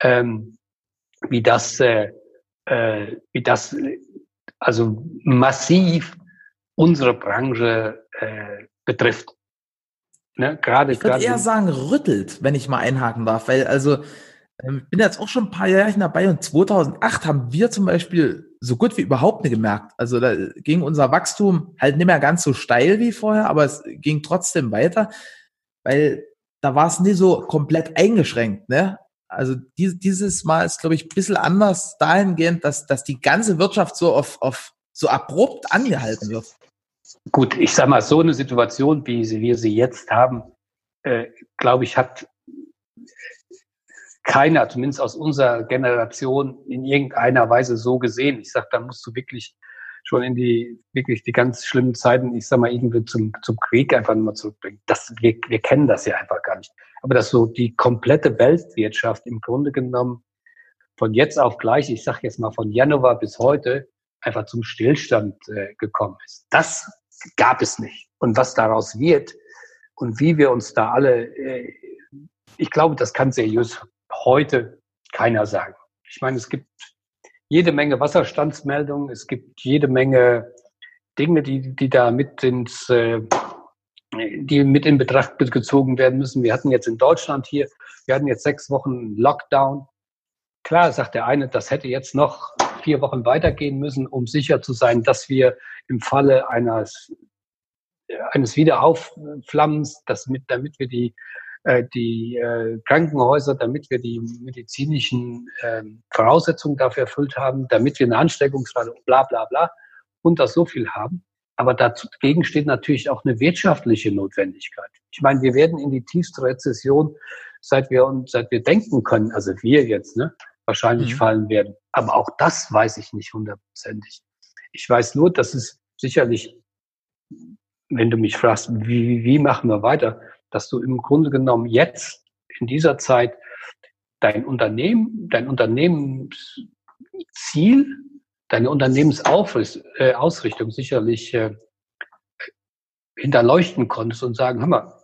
ähm, wie das, äh, äh, wie das, also massiv unsere Branche äh, betrifft. Ne? Gerade, ich würde eher sagen rüttelt, wenn ich mal einhaken darf, weil also ähm, ich bin jetzt auch schon ein paar Jahre dabei und 2008 haben wir zum Beispiel so gut wie überhaupt nicht gemerkt. Also da ging unser Wachstum halt nicht mehr ganz so steil wie vorher, aber es ging trotzdem weiter, weil da war es nie so komplett eingeschränkt. Ne? Also dieses Mal ist, glaube ich, ein bisschen anders dahingehend, dass, dass die ganze Wirtschaft so auf, auf so abrupt angehalten wird. Gut, ich sage mal, so eine Situation, wie wir sie jetzt haben, äh, glaube ich, hat keiner, zumindest aus unserer Generation, in irgendeiner Weise so gesehen. Ich sage, da musst du wirklich schon in die wirklich die ganz schlimmen Zeiten, ich sag mal, irgendwie zum, zum Krieg einfach nur zurückbringen. Das, wir, wir kennen das ja einfach gar nicht. Aber dass so die komplette Weltwirtschaft im Grunde genommen von jetzt auf gleich, ich sage jetzt mal von Januar bis heute, einfach zum Stillstand äh, gekommen ist. Das gab es nicht. Und was daraus wird und wie wir uns da alle, äh, ich glaube, das kann seriös heute keiner sagen. Ich meine, es gibt jede Menge Wasserstandsmeldungen, es gibt jede Menge Dinge, die, die da mit ins, äh, die mit in Betracht gezogen werden müssen. Wir hatten jetzt in Deutschland hier, wir hatten jetzt sechs Wochen Lockdown. Klar, sagt der eine, das hätte jetzt noch vier Wochen weitergehen müssen, um sicher zu sein, dass wir im Falle eines, eines Wiederaufflammens, dass mit, damit wir die die äh, Krankenhäuser, damit wir die medizinischen äh, Voraussetzungen dafür erfüllt haben, damit wir eine Ansteckungsrate und bla bla bla und das so viel haben. Aber dagegen steht natürlich auch eine wirtschaftliche Notwendigkeit. Ich meine, wir werden in die tiefste Rezession, seit wir uns, seit wir denken können, also wir jetzt, ne, wahrscheinlich mhm. fallen werden. Aber auch das weiß ich nicht hundertprozentig. Ich weiß nur, dass es sicherlich, wenn du mich fragst, wie, wie machen wir weiter, dass du im Grunde genommen jetzt in dieser Zeit dein Unternehmen, dein Unternehmensziel, deine Unternehmensausrichtung sicherlich äh, hinterleuchten konntest und sagen, hör mal,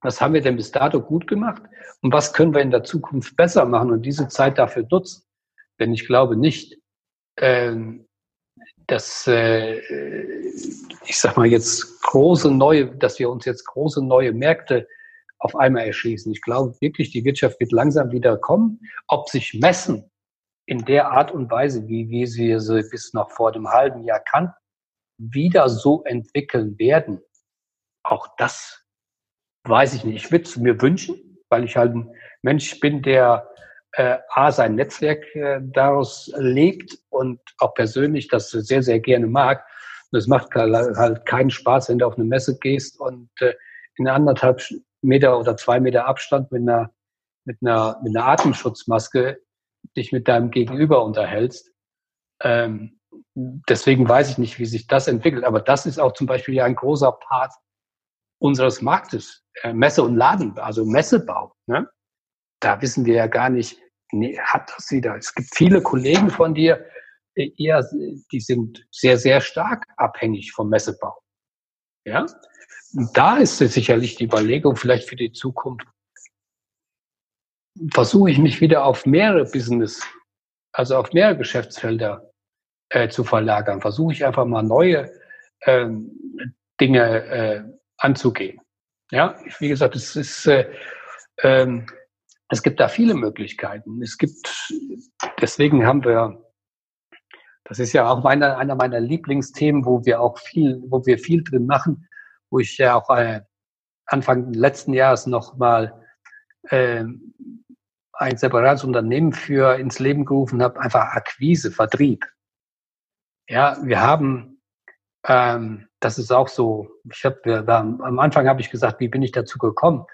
was haben wir denn bis dato gut gemacht und was können wir in der Zukunft besser machen und diese Zeit dafür nutzen. Denn ich glaube nicht, ähm, dass äh, ich sag mal jetzt große neue, dass wir uns jetzt große neue Märkte auf einmal erschließen. Ich glaube wirklich, die Wirtschaft wird langsam wieder kommen. Ob sich Messen in der Art und Weise, wie wir sie bis noch vor dem halben Jahr kannten, wieder so entwickeln werden, auch das weiß ich nicht. Ich würde es mir wünschen, weil ich halt ein Mensch bin, der äh, A, sein Netzwerk äh, daraus lebt und auch persönlich das sehr, sehr gerne mag. Und es macht halt keinen Spaß, wenn du auf eine Messe gehst und äh, in anderthalb Meter oder zwei Meter Abstand mit einer, mit einer, mit einer Atemschutzmaske dich mit deinem Gegenüber unterhältst. Ähm, deswegen weiß ich nicht, wie sich das entwickelt. Aber das ist auch zum Beispiel ja ein großer Part unseres Marktes, äh, Messe und Laden, also Messebau. Ne? Da wissen wir ja gar nicht, nee, hat das wieder. Es gibt viele Kollegen von dir, äh, eher, die sind sehr, sehr stark abhängig vom Messebau. Ja, und da ist sicherlich die Überlegung, vielleicht für die Zukunft, versuche ich mich wieder auf mehrere Business, also auf mehrere Geschäftsfelder äh, zu verlagern. Versuche ich einfach mal neue ähm, Dinge äh, anzugehen. Ja, wie gesagt, es ist, äh, ähm, es gibt da viele Möglichkeiten. Es gibt, deswegen haben wir, das ist ja auch meine, einer meiner Lieblingsthemen, wo wir auch viel, wo wir viel drin machen, wo ich ja auch äh, Anfang letzten Jahres noch mal äh, ein separates Unternehmen für ins Leben gerufen habe, einfach Akquise, Vertrieb. Ja, wir haben ähm, das ist auch so. Ich habe am Anfang habe ich gesagt, wie bin ich dazu gekommen,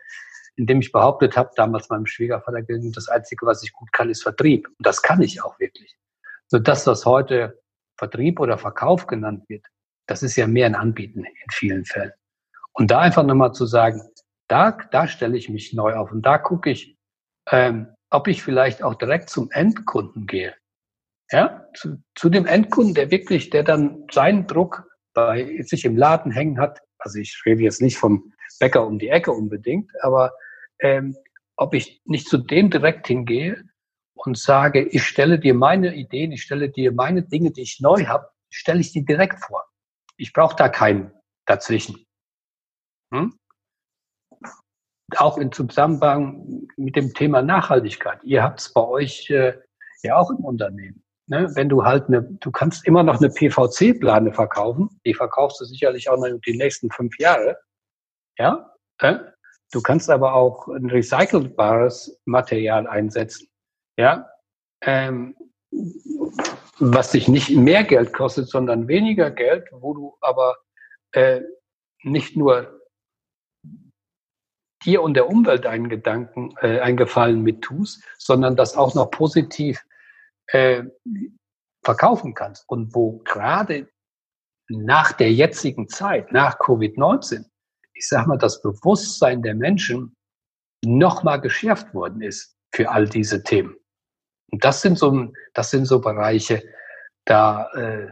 indem ich behauptet habe, damals meinem Schwiegervater, das Einzige, was ich gut kann, ist Vertrieb. Und das kann ich auch wirklich. So das, was heute Vertrieb oder Verkauf genannt wird, das ist ja mehr ein Anbieten in vielen Fällen. Und da einfach nochmal zu sagen, da, da stelle ich mich neu auf und da gucke ich, ähm, ob ich vielleicht auch direkt zum Endkunden gehe. Ja, zu, zu dem Endkunden, der wirklich, der dann seinen Druck bei sich im Laden hängen hat, also ich rede jetzt nicht vom Bäcker um die Ecke unbedingt, aber ähm, ob ich nicht zu dem direkt hingehe und sage, ich stelle dir meine Ideen, ich stelle dir meine Dinge, die ich neu habe, stelle ich dir direkt vor. Ich brauche da keinen dazwischen. Hm? Auch in Zusammenhang mit dem Thema Nachhaltigkeit. Ihr habt es bei euch äh, ja auch im Unternehmen. Ne, wenn du halt eine, du kannst immer noch eine PVC-Plane verkaufen, die verkaufst du sicherlich auch noch die nächsten fünf Jahre. Ja, äh? Du kannst aber auch ein recycelbares Material einsetzen. Ja, ähm, was dich nicht mehr Geld kostet, sondern weniger Geld, wo du aber äh, nicht nur dir und der Umwelt einen Gedanken, äh, einen Gefallen mit tust, sondern das auch noch positiv äh, verkaufen kannst und wo gerade nach der jetzigen Zeit, nach Covid-19, ich sag mal, das Bewusstsein der Menschen nochmal geschärft worden ist für all diese Themen. Und das sind so, das sind so Bereiche, da, äh,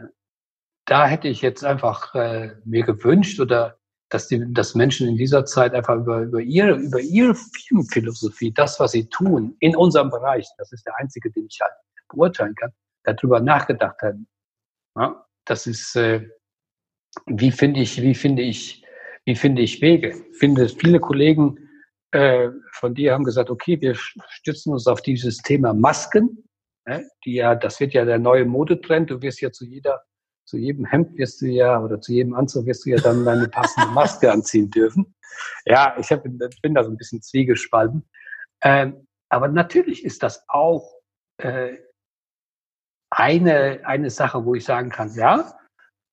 da hätte ich jetzt einfach äh, mir gewünscht oder dass die, dass Menschen in dieser Zeit einfach über, über ihre, über ihre Firmenphilosophie, das, was sie tun in unserem Bereich, das ist der einzige, den ich halt beurteilen kann, darüber nachgedacht haben. Ja, das ist, äh, wie finde ich, wie finde ich, wie finde ich Wege? Ich finde, viele Kollegen äh, von dir haben gesagt, okay, wir stützen uns auf dieses Thema Masken. Ne, die ja, das wird ja der neue Modetrend. Du wirst ja zu jeder, zu jedem Hemd wirst du ja oder zu jedem Anzug wirst du ja dann deine passende Maske <laughs> anziehen dürfen. Ja, ich hab, bin da so ein bisschen zwiegespalten. Ähm, aber natürlich ist das auch äh, eine, eine Sache, wo ich sagen kann, ja,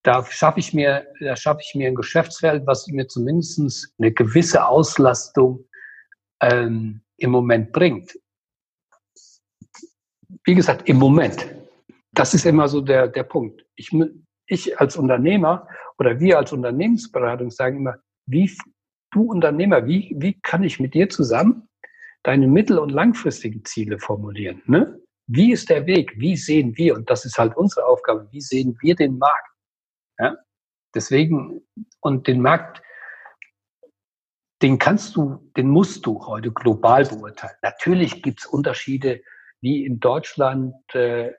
da schaffe ich mir, da schaffe ich mir ein Geschäftsfeld, was mir zumindest eine gewisse Auslastung ähm, im Moment bringt. Wie gesagt, im Moment. Das ist immer so der, der Punkt. Ich, ich als Unternehmer oder wir als Unternehmensberatung sagen immer, wie du Unternehmer, wie, wie kann ich mit dir zusammen deine mittel- und langfristigen Ziele formulieren? Ne? Wie ist der Weg? Wie sehen wir? Und das ist halt unsere Aufgabe. Wie sehen wir den Markt? Ja? Deswegen, und den Markt, den kannst du, den musst du heute global beurteilen. Natürlich gibt es Unterschiede, wie in Deutschland, äh,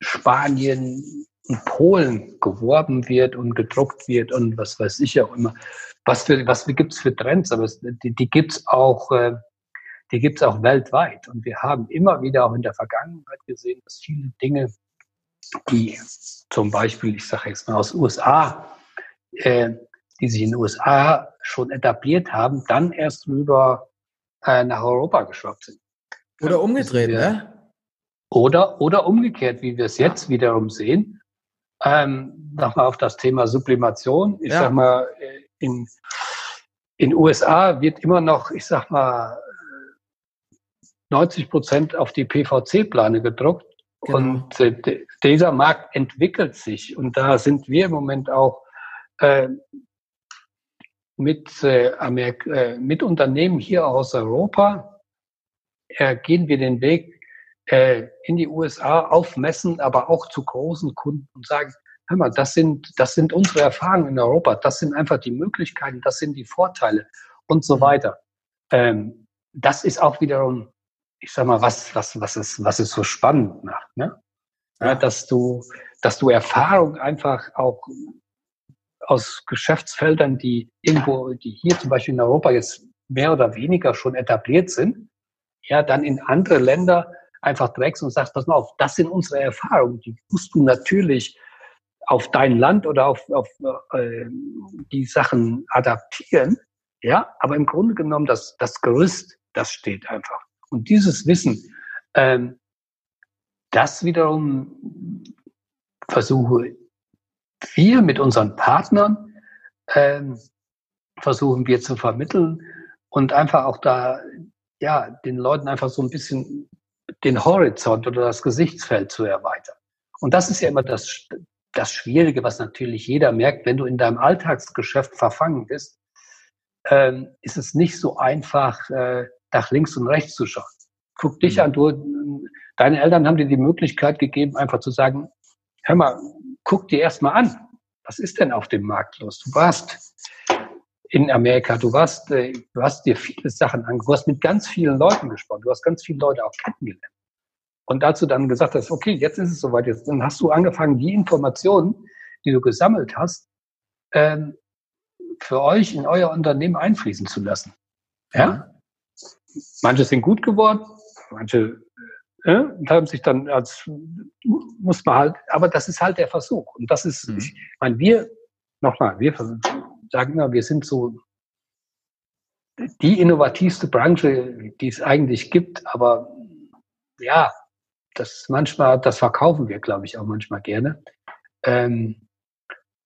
Spanien und Polen geworben wird und gedruckt wird und was weiß ich auch immer. Was für was gibt es für Trends? Aber es, die, die gibt es auch, äh, die gibt auch weltweit. Und wir haben immer wieder auch in der Vergangenheit gesehen, dass viele Dinge, die zum Beispiel, ich sage jetzt mal aus USA, äh, die sich in den USA schon etabliert haben, dann erst rüber äh, nach Europa geschwappt sind. Oder umgedreht, ne? Oder, oder umgekehrt, wie wir es jetzt wiederum sehen. Ähm, Nochmal auf das Thema Sublimation. Ich ja. sag mal, äh, in, in USA wird immer noch, ich sag mal, 90 Prozent auf die PVC-Plane gedruckt. Genau. Und äh, dieser Markt entwickelt sich. Und da sind wir im Moment auch äh, mit, äh, äh, mit Unternehmen hier aus Europa, äh, gehen wir den Weg äh, in die USA auf Messen, aber auch zu großen Kunden und sagen, hör mal, das sind, das sind unsere Erfahrungen in Europa, das sind einfach die Möglichkeiten, das sind die Vorteile und so mhm. weiter. Ähm, das ist auch wiederum ich sag mal, was, was, was es, was es so spannend macht, ne? Ja, dass du, dass du Erfahrung einfach auch aus Geschäftsfeldern, die irgendwo, die hier zum Beispiel in Europa jetzt mehr oder weniger schon etabliert sind, ja, dann in andere Länder einfach trägst und sagst, pass mal auf, das sind unsere Erfahrungen, die musst du natürlich auf dein Land oder auf, auf äh, die Sachen adaptieren, ja, aber im Grunde genommen das, das Gerüst, das steht einfach. Und dieses Wissen, ähm, das wiederum versuche wir mit unseren Partnern, ähm, versuchen wir zu vermitteln und einfach auch da, ja, den Leuten einfach so ein bisschen den Horizont oder das Gesichtsfeld zu erweitern. Und das ist ja immer das, das Schwierige, was natürlich jeder merkt, wenn du in deinem Alltagsgeschäft verfangen bist, ähm, ist es nicht so einfach, äh, nach links und rechts zu schauen. Guck dich mhm. an, du, deine Eltern haben dir die Möglichkeit gegeben, einfach zu sagen, hör mal, guck dir erst mal an, was ist denn auf dem Markt los? Du warst in Amerika, du warst, äh, du hast dir viele Sachen angeguckt, du hast mit ganz vielen Leuten gesprochen, du hast ganz viele Leute auch kennengelernt. Und dazu dann gesagt hast, okay, jetzt ist es soweit, jetzt, dann hast du angefangen, die Informationen, die du gesammelt hast, ähm, für euch in euer Unternehmen einfließen zu lassen. Ja? Manche sind gut geworden, manche äh, haben sich dann als, muss man halt, aber das ist halt der Versuch. Und das ist, mhm. ich meine, wir, nochmal, wir sagen immer, wir sind so die innovativste Branche, die es eigentlich gibt, aber ja, das manchmal, das verkaufen wir, glaube ich, auch manchmal gerne, ähm,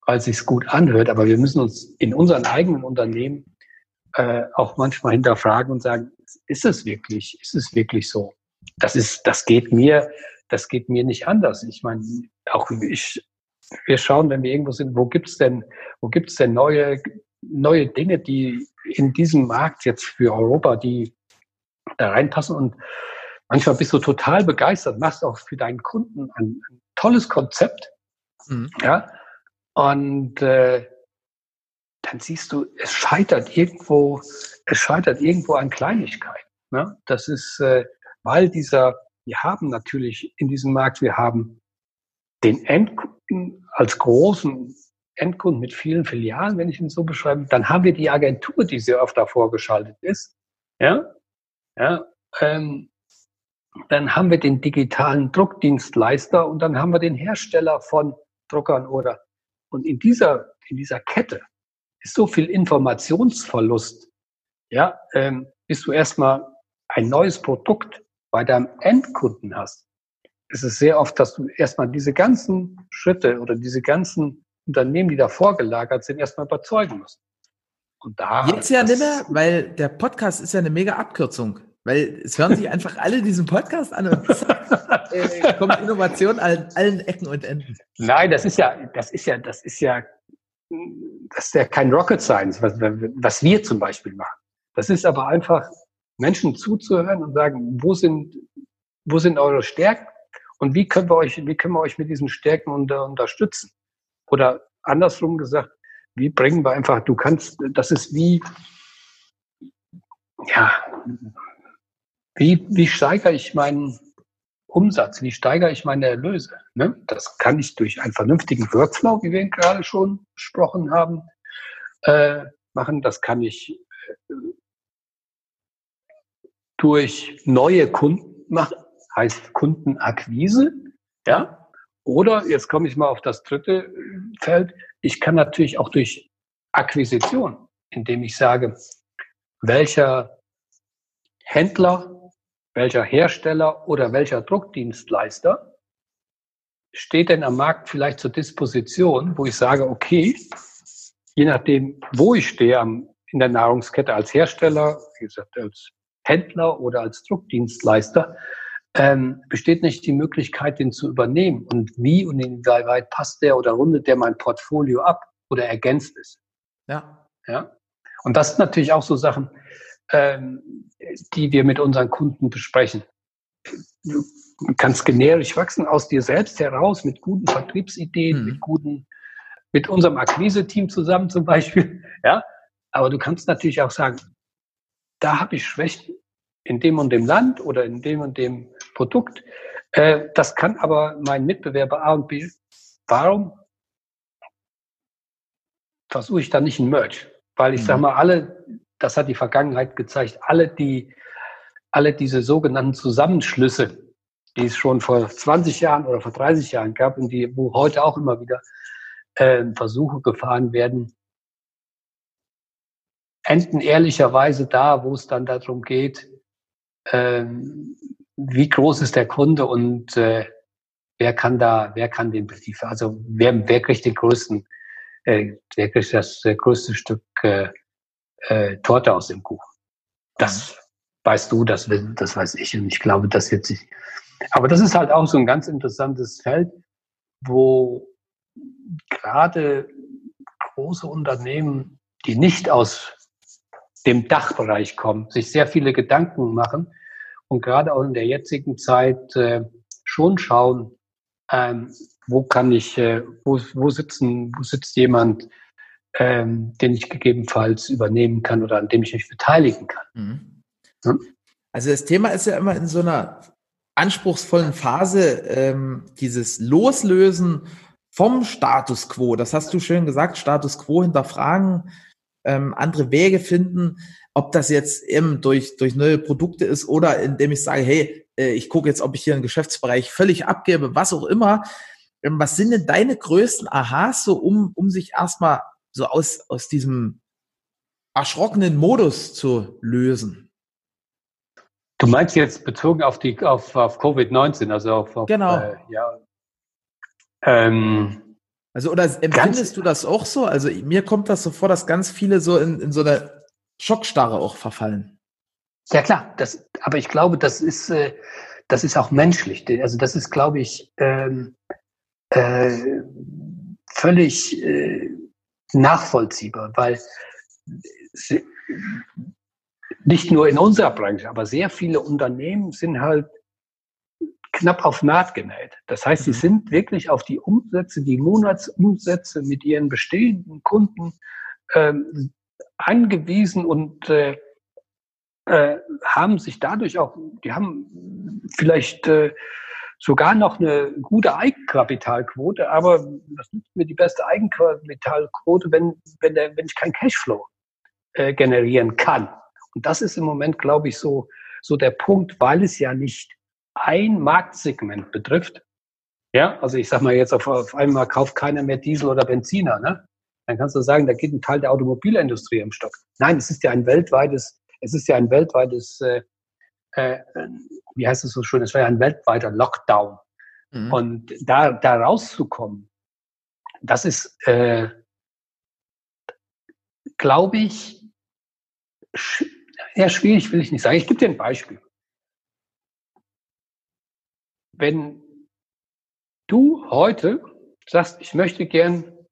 weil es sich gut anhört. Aber wir müssen uns in unseren eigenen Unternehmen äh, auch manchmal hinterfragen und sagen, ist es wirklich, ist es wirklich so? Das ist, das geht mir, das geht mir nicht anders. Ich meine, auch ich, wir schauen, wenn wir irgendwo sind, wo gibt's denn, wo gibt's denn neue, neue Dinge, die in diesem Markt jetzt für Europa, die da reinpassen und manchmal bist du total begeistert, machst auch für deinen Kunden ein, ein tolles Konzept, mhm. ja, und äh, dann siehst du, es scheitert irgendwo, es scheitert irgendwo an Kleinigkeiten. Ne? Das ist, äh, weil dieser, wir haben natürlich in diesem Markt, wir haben den Endkunden als großen Endkunden mit vielen Filialen, wenn ich ihn so beschreibe, dann haben wir die Agentur, die sehr oft davor geschaltet ist. Ja, ja, ähm, dann haben wir den digitalen Druckdienstleister und dann haben wir den Hersteller von Druckern oder und in dieser in dieser Kette ist so viel Informationsverlust, ja, ähm, bis du erstmal ein neues Produkt bei deinem Endkunden hast. Es ist sehr oft, dass du erstmal diese ganzen Schritte oder diese ganzen Unternehmen, die da vorgelagert sind, erstmal überzeugen musst. Und da. Jetzt ja nicht mehr, weil der Podcast ist ja eine mega Abkürzung. Weil es hören sich einfach alle diesen Podcast an und <laughs> äh, kommt Innovation an allen Ecken und Enden. Nein, das ist ja, das ist ja, das ist ja, das ist ja kein Rocket Science, was, was wir zum Beispiel machen. Das ist aber einfach, Menschen zuzuhören und sagen, wo sind, wo sind eure Stärken und wie können wir euch, wie können wir euch mit diesen Stärken unter, unterstützen? Oder andersrum gesagt, wie bringen wir einfach, du kannst, das ist wie, ja, wie, wie steigere ich meinen Umsatz? Wie steigere ich meine Erlöse? Ne? Das kann ich durch einen vernünftigen Workflow, wie wir gerade schon besprochen haben, äh, machen. Das kann ich äh, durch neue Kunden machen, heißt Kundenakquise. Ja? Oder, jetzt komme ich mal auf das dritte Feld, ich kann natürlich auch durch Akquisition, indem ich sage, welcher Händler welcher Hersteller oder welcher Druckdienstleister steht denn am Markt vielleicht zur Disposition, wo ich sage, okay, je nachdem, wo ich stehe in der Nahrungskette als Hersteller, wie gesagt, als Händler oder als Druckdienstleister, ähm, besteht nicht die Möglichkeit, den zu übernehmen. Und wie und inwieweit passt der oder rundet der mein Portfolio ab oder ergänzt es? Ja. Ja. Und das sind natürlich auch so Sachen, ähm, die wir mit unseren Kunden besprechen. Du kannst generisch wachsen aus dir selbst heraus mit guten Vertriebsideen, mhm. mit guten, mit unserem Akquise-Team zusammen zum Beispiel. <laughs> Ja, aber du kannst natürlich auch sagen, da habe ich Schwächen in dem und dem Land oder in dem und dem Produkt. Äh, das kann aber mein Mitbewerber A und B. Warum versuche ich da nicht ein Merch? Weil ich mhm. sage mal, alle das hat die Vergangenheit gezeigt, alle, die, alle diese sogenannten Zusammenschlüsse, die es schon vor 20 Jahren oder vor 30 Jahren gab und die, wo heute auch immer wieder äh, Versuche gefahren werden, enden ehrlicherweise da, wo es dann darum geht, äh, wie groß ist der Kunde und äh, wer kann da, wer kann den beliefern? Also wer, wer kriegt den größten, äh, wer kriegt das äh, größte Stück äh, Torte aus dem Kuchen. Das weißt du, das, das weiß ich und ich glaube, das wird sich. Aber das ist halt auch so ein ganz interessantes Feld, wo gerade große Unternehmen, die nicht aus dem Dachbereich kommen, sich sehr viele Gedanken machen und gerade auch in der jetzigen Zeit äh, schon schauen, ähm, wo kann ich, äh, wo, wo sitzen, wo sitzt jemand, ähm, den ich gegebenenfalls übernehmen kann oder an dem ich mich beteiligen kann. Mhm. Ja? Also das Thema ist ja immer in so einer anspruchsvollen Phase ähm, dieses Loslösen vom Status quo. Das hast du schön gesagt, Status quo hinterfragen, ähm, andere Wege finden, ob das jetzt eben durch, durch neue Produkte ist oder indem ich sage, hey, äh, ich gucke jetzt, ob ich hier einen Geschäftsbereich völlig abgebe, was auch immer. Ähm, was sind denn deine größten Aha's so, um, um sich erstmal so aus, aus diesem erschrockenen Modus zu lösen. Du meinst jetzt bezogen auf die auf, auf Covid-19, also auf, auf genau. Äh, ja. Ähm, also oder empfindest du das auch so? Also mir kommt das so vor, dass ganz viele so in, in so eine Schockstarre auch verfallen. Ja klar, das, aber ich glaube, das ist äh, das ist auch menschlich. Also das ist, glaube ich, ähm, äh, völlig äh, nachvollziehbar, weil nicht nur in unserer Branche, aber sehr viele Unternehmen sind halt knapp auf Naht genäht. Das heißt, sie mhm. sind wirklich auf die Umsätze, die Monatsumsätze mit ihren bestehenden Kunden ähm, angewiesen und äh, äh, haben sich dadurch auch, die haben vielleicht äh, sogar noch eine gute Eigenkapitalquote, aber das nützt mir die beste Eigenkapitalquote, wenn, wenn, der, wenn ich keinen Cashflow äh, generieren kann. Und das ist im Moment, glaube ich, so, so der Punkt, weil es ja nicht ein Marktsegment betrifft. Ja, also ich sag mal jetzt auf, auf einmal kauft keiner mehr Diesel oder Benziner, ne? Dann kannst du sagen, da geht ein Teil der Automobilindustrie im Stock. Nein, es ist ja ein weltweites, es ist ja ein weltweites äh, äh, wie heißt es so schön, es war ja ein weltweiter Lockdown. Mhm. Und da, da rauszukommen, das ist, äh, glaube ich, ja, schwierig will ich nicht sagen. Ich gebe dir ein Beispiel. Wenn du heute sagst, ich möchte gern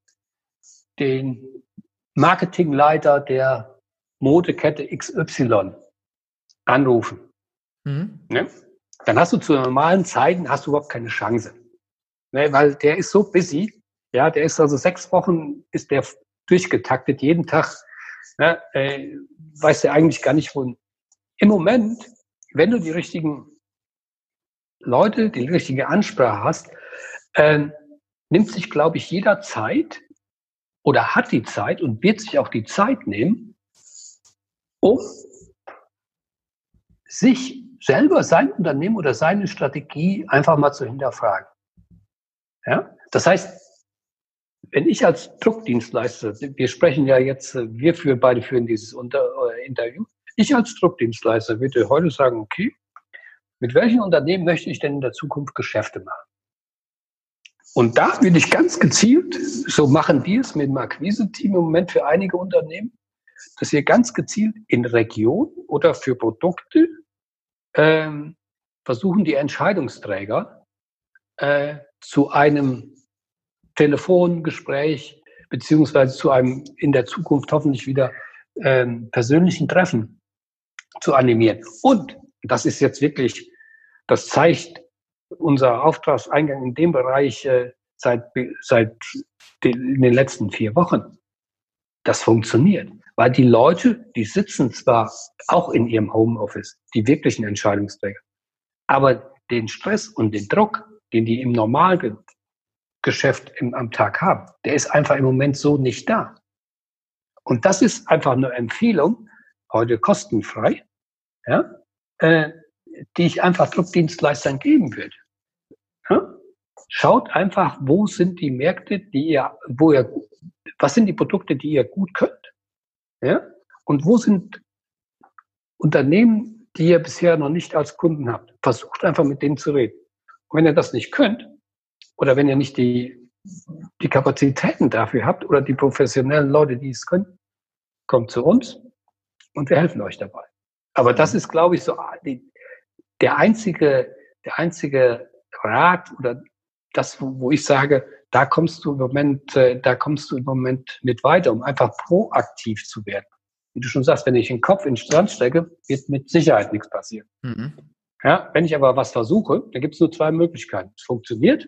den Marketingleiter der Modekette XY anrufen. Mhm. Ne? Dann hast du zu normalen Zeiten hast du überhaupt keine Chance. Ne? Weil der ist so busy. Ja, der ist also sechs Wochen ist der durchgetaktet, jeden Tag. Ne? Äh, weiß der eigentlich gar nicht, wo. Im Moment, wenn du die richtigen Leute, die richtige Ansprache hast, äh, nimmt sich, glaube ich, jeder Zeit oder hat die Zeit und wird sich auch die Zeit nehmen, um sich selber sein Unternehmen oder seine Strategie einfach mal zu hinterfragen. Ja? Das heißt, wenn ich als Druckdienstleister, wir sprechen ja jetzt, wir für beide führen dieses äh, Interview, ich als Druckdienstleister würde heute sagen, okay, mit welchen Unternehmen möchte ich denn in der Zukunft Geschäfte machen? Und da will ich ganz gezielt, so machen die es mit dem Akquise-Team im Moment für einige Unternehmen, dass wir ganz gezielt in Region oder für Produkte ähm, versuchen, die Entscheidungsträger äh, zu einem Telefongespräch beziehungsweise zu einem in der Zukunft hoffentlich wieder ähm, persönlichen Treffen zu animieren. Und das ist jetzt wirklich, das zeigt unser Auftragseingang in dem Bereich äh, seit, seit den, in den letzten vier Wochen. Das funktioniert, weil die Leute, die sitzen zwar auch in ihrem Homeoffice, die wirklichen Entscheidungsträger, aber den Stress und den Druck, den die im Normalgeschäft im, am Tag haben, der ist einfach im Moment so nicht da. Und das ist einfach eine Empfehlung, heute kostenfrei, ja, äh, die ich einfach Druckdienstleistern geben würde. Ja? Schaut einfach, wo sind die Märkte, die ihr, wo ihr, was sind die Produkte, die ihr gut könnt? Ja? Und wo sind Unternehmen, die ihr bisher noch nicht als Kunden habt? Versucht einfach mit denen zu reden. Und wenn ihr das nicht könnt, oder wenn ihr nicht die, die Kapazitäten dafür habt oder die professionellen Leute, die es können, kommt zu uns und wir helfen euch dabei. Aber das ist, glaube ich, so die, der einzige, der einzige Rat oder das, wo ich sage, da kommst du im Moment, äh, da kommst du im Moment mit weiter, um einfach proaktiv zu werden. Wie du schon sagst, wenn ich den Kopf in den Strand stecke, wird mit Sicherheit nichts passieren. Mhm. Ja, wenn ich aber was versuche, dann gibt es nur zwei Möglichkeiten. Es funktioniert,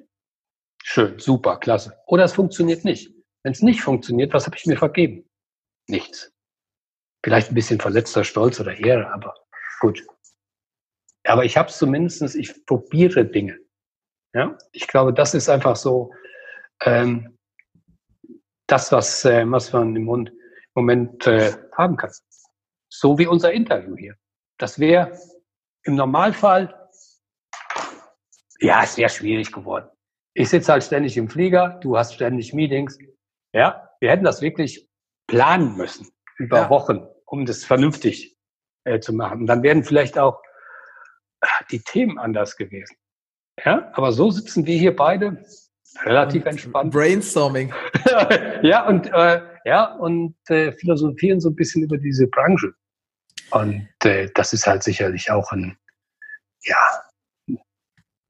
schön, super, klasse. Oder es funktioniert nicht. Wenn es nicht funktioniert, was habe ich mir vergeben? Nichts. Vielleicht ein bisschen verletzter Stolz oder Ehre, aber gut. Aber ich habe es zumindest, ich probiere Dinge. Ja? Ich glaube, das ist einfach so ähm, das, was, äh, was man im Moment äh, haben kann. So wie unser Interview hier. Das wäre im Normalfall, ja, sehr schwierig geworden. Ich sitze halt ständig im Flieger, du hast ständig Meetings. Ja, wir hätten das wirklich planen müssen über ja. Wochen, um das vernünftig äh, zu machen. Und dann wären vielleicht auch die Themen anders gewesen. Ja, aber so sitzen wir hier beide relativ entspannt. Brainstorming. <laughs> ja, und, äh, ja, und äh, philosophieren so ein bisschen über diese Branche. Und äh, das ist halt sicherlich auch ein, ja.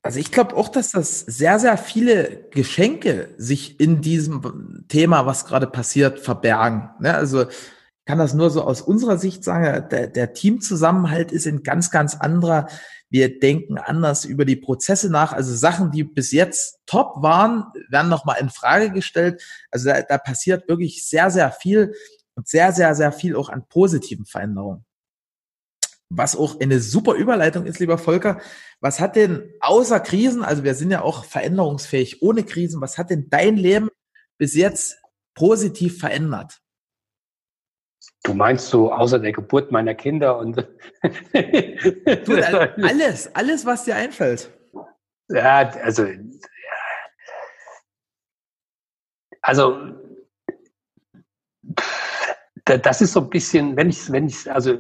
Also ich glaube auch, dass das sehr, sehr viele Geschenke sich in diesem Thema, was gerade passiert, verbergen. Ne? Also kann das nur so aus unserer Sicht sagen, der, der Teamzusammenhalt ist ein ganz, ganz anderer wir denken anders über die Prozesse nach. Also Sachen, die bis jetzt top waren, werden nochmal in Frage gestellt. Also da, da passiert wirklich sehr, sehr viel und sehr, sehr, sehr viel auch an positiven Veränderungen. Was auch eine super Überleitung ist, lieber Volker. Was hat denn außer Krisen, also wir sind ja auch veränderungsfähig ohne Krisen, was hat denn dein Leben bis jetzt positiv verändert? Du meinst so außer der Geburt meiner Kinder und <laughs> du, <laughs> alles, alles, was dir einfällt. Ja, also also das ist so ein bisschen, wenn ich, wenn ich, also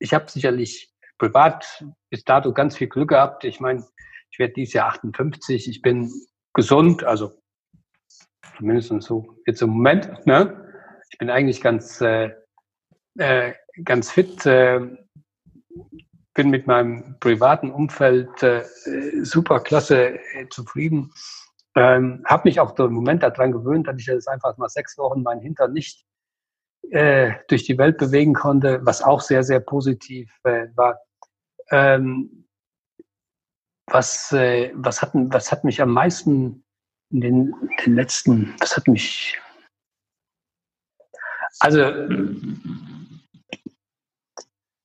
ich habe sicherlich privat bis dato ganz viel Glück gehabt. Ich meine, ich werde dieses Jahr 58, ich bin gesund, also zumindest so jetzt im Moment. Ne? Ich bin eigentlich ganz äh, äh, ganz fit. Äh, bin mit meinem privaten Umfeld äh, super klasse äh, zufrieden. Ähm, habe mich auch im Moment daran gewöhnt, dass ich jetzt einfach mal sechs Wochen meinen Hintern nicht äh, durch die Welt bewegen konnte, was auch sehr, sehr positiv war. Ähm, was, was, hat, was hat mich am meisten in den, den letzten, was hat mich, also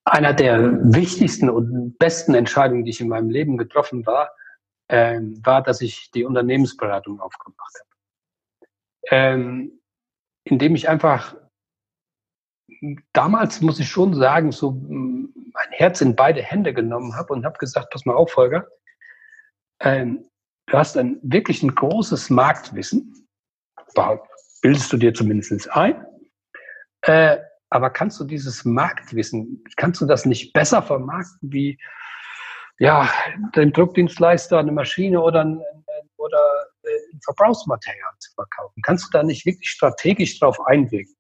einer der wichtigsten und besten Entscheidungen, die ich in meinem Leben getroffen war, äh, war, dass ich die Unternehmensberatung aufgemacht habe. Ähm, indem ich einfach damals, muss ich schon sagen, so mein Herz in beide Hände genommen habe und habe gesagt, pass mal auf, Volker, ähm, du hast ein wirklich ein großes Marktwissen, bildest du dir zumindest ein, äh, aber kannst du dieses Marktwissen, kannst du das nicht besser vermarkten wie ja, den Druckdienstleister eine Maschine oder ein, oder äh, ein Verbrauchsmaterial zu verkaufen? Kannst du da nicht wirklich strategisch drauf einwirken?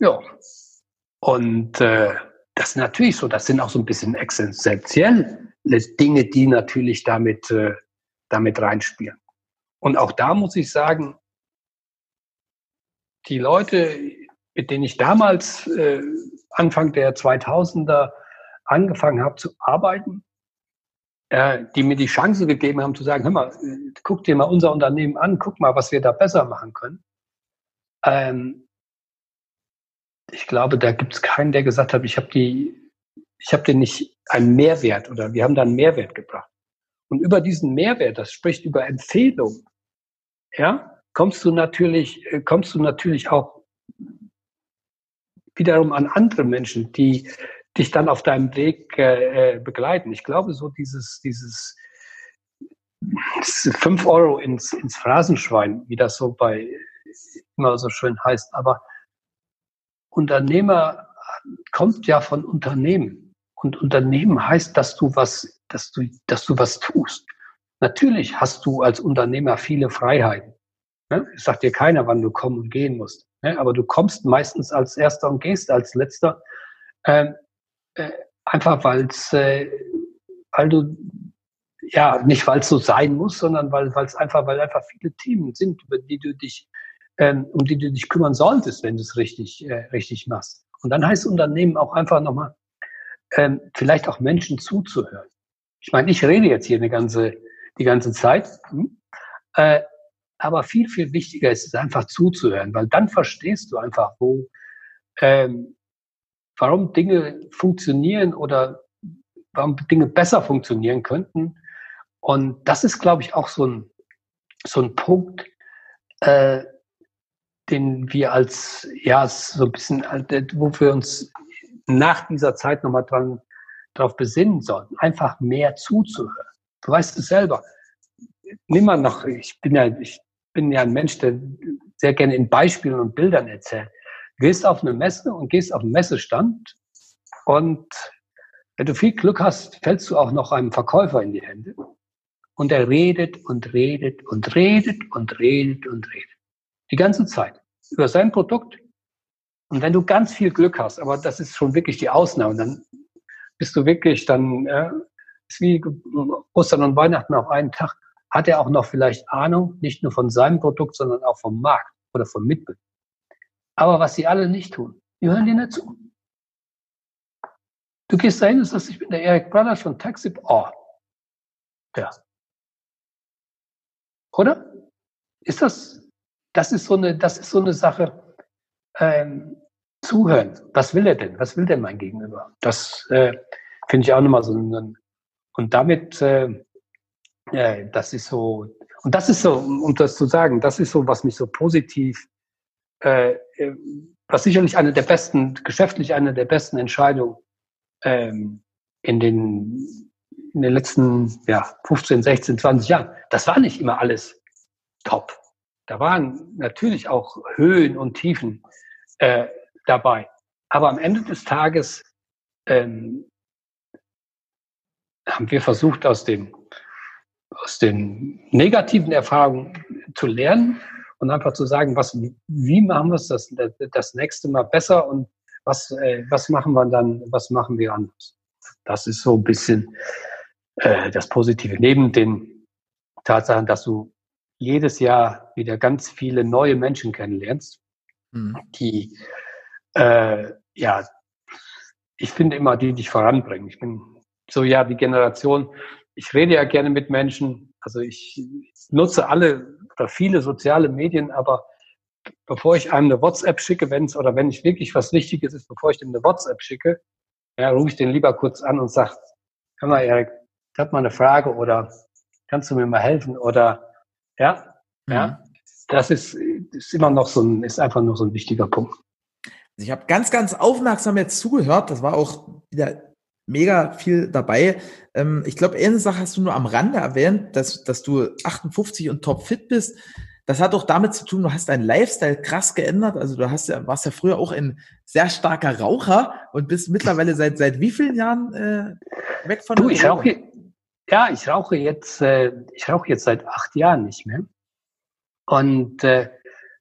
Ja. Und äh, das ist natürlich so, das sind auch so ein bisschen existenzielle Dinge, die natürlich damit, äh, damit reinspielen. Und auch da muss ich sagen, die Leute, mit denen ich damals äh, Anfang der 2000er angefangen habe zu arbeiten, äh, die mir die Chance gegeben haben zu sagen, hör mal, guck dir mal unser Unternehmen an, guck mal, was wir da besser machen können. Ähm, ich glaube, da gibt es keinen, der gesagt hat, ich habe die, ich habe dir nicht einen Mehrwert oder wir haben da einen Mehrwert gebracht. Und über diesen Mehrwert, das spricht über Empfehlung, ja, kommst du natürlich, äh, kommst du natürlich auch wiederum an andere Menschen, die dich dann auf deinem Weg äh, äh begleiten. Ich glaube, so dieses, dieses fünf Euro ins, ins Phrasenschwein, wie das so bei immer so schön heißt, aber Unternehmer kommt ja von Unternehmen. Und Unternehmen heißt, dass du was, dass du, dass du was tust. Natürlich hast du als Unternehmer viele Freiheiten. Ne? Es sagt dir keiner, wann du kommen und gehen musst. Ne? Aber du kommst meistens als Erster und gehst als Letzter. Ähm, äh, einfach weil es, äh, weil du, ja, nicht weil es so sein muss, sondern weil es einfach, weil einfach viele Themen sind, über die du dich ähm, um die du dich kümmern solltest, wenn du es richtig, äh, richtig machst. Und dann heißt Unternehmen auch einfach nochmal, ähm, vielleicht auch Menschen zuzuhören. Ich meine, ich rede jetzt hier eine ganze, die ganze Zeit, hm? Aber viel, viel wichtiger ist es einfach zuzuhören, weil dann verstehst du einfach, wo, ähm, warum Dinge funktionieren oder warum Dinge besser funktionieren könnten. Und das ist, glaube ich, auch so ein, so ein Punkt, äh, den wir als, ja, so ein bisschen, wo wir uns nach dieser Zeit nochmal dran, drauf besinnen sollten, einfach mehr zuzuhören. Du weißt es selber. Nimm mal noch, ich bin ja, ich bin ja ein Mensch, der sehr gerne in Beispielen und Bildern erzählt. Gehst auf eine Messe und gehst auf einen Messestand und wenn du viel Glück hast, fällst du auch noch einem Verkäufer in die Hände. Und er redet und redet und redet und redet und redet. Die ganze Zeit. Über sein Produkt. Und wenn du ganz viel Glück hast, aber das ist schon wirklich die Ausnahme, dann bist du wirklich, dann äh, ist wie Ostern und Weihnachten auf einen Tag, hat er auch noch vielleicht Ahnung, nicht nur von seinem Produkt, sondern auch vom Markt oder vom Mitbewerb. Aber was sie alle nicht tun, die hören dir nicht zu. Du gehst dahin und sagst, ich bin der Eric Brothers von Taxi. Oh, ja. Oder? Ist das das ist so eine, das ist so eine Sache. Ähm, zuhören. Was will er denn? Was will denn mein Gegenüber? Das äh, finde ich auch nochmal so ein, und damit, äh, äh, das ist so, und das ist so, um das zu sagen, das ist so, was mich so positiv, äh, äh was sicherlich eine der besten, geschäftlich eine der besten Entscheidungen ähm, in den in den letzten ja, 15, 16, 20 Jahren. Das war nicht immer alles top. Da waren natürlich auch Höhen und Tiefen äh, dabei. Aber am Ende des Tages ähm, haben wir versucht, aus den, aus den negativen Erfahrungen zu lernen und einfach zu sagen, was, wie machen wir es das, das nächste Mal besser und Was, äh, was machen wir dann, was machen wir anders? Das ist so ein bisschen äh, das Positive. Neben den Tatsachen, dass du jedes Jahr wieder ganz viele neue Menschen kennenlernst, mhm. die, äh, ja, ich finde immer, die dich voranbringen. Ich bin so ja die Generation, ich rede ja gerne mit Menschen, also ich nutze alle oder viele soziale Medien, aber bevor ich einem eine WhatsApp schicke, wenn es oder wenn ich wirklich was Wichtiges ist, bevor ich dem eine WhatsApp schicke, ja, rufe ich den lieber kurz an und sage, hör mal, Erik, ich habe mal eine Frage oder kannst du mir mal helfen oder ja, mhm. ja, das ist, ist immer noch so ein, ist einfach nur so ein wichtiger Punkt. Also ich habe ganz, ganz aufmerksam jetzt zugehört. Das war auch wieder mega viel dabei. Ähm, ich glaube, eine Sache hast du nur am Rande erwähnt, dass, dass du 58 und topfit bist. Das hat auch damit zu tun, du hast deinen Lifestyle krass geändert. Also du hast ja, warst ja früher auch ein sehr starker Raucher und bist mittlerweile seit seit wie vielen Jahren äh, weg von du, ich rauche, Ja, ich rauche jetzt, äh, ich rauche jetzt seit acht Jahren nicht mehr. Und äh,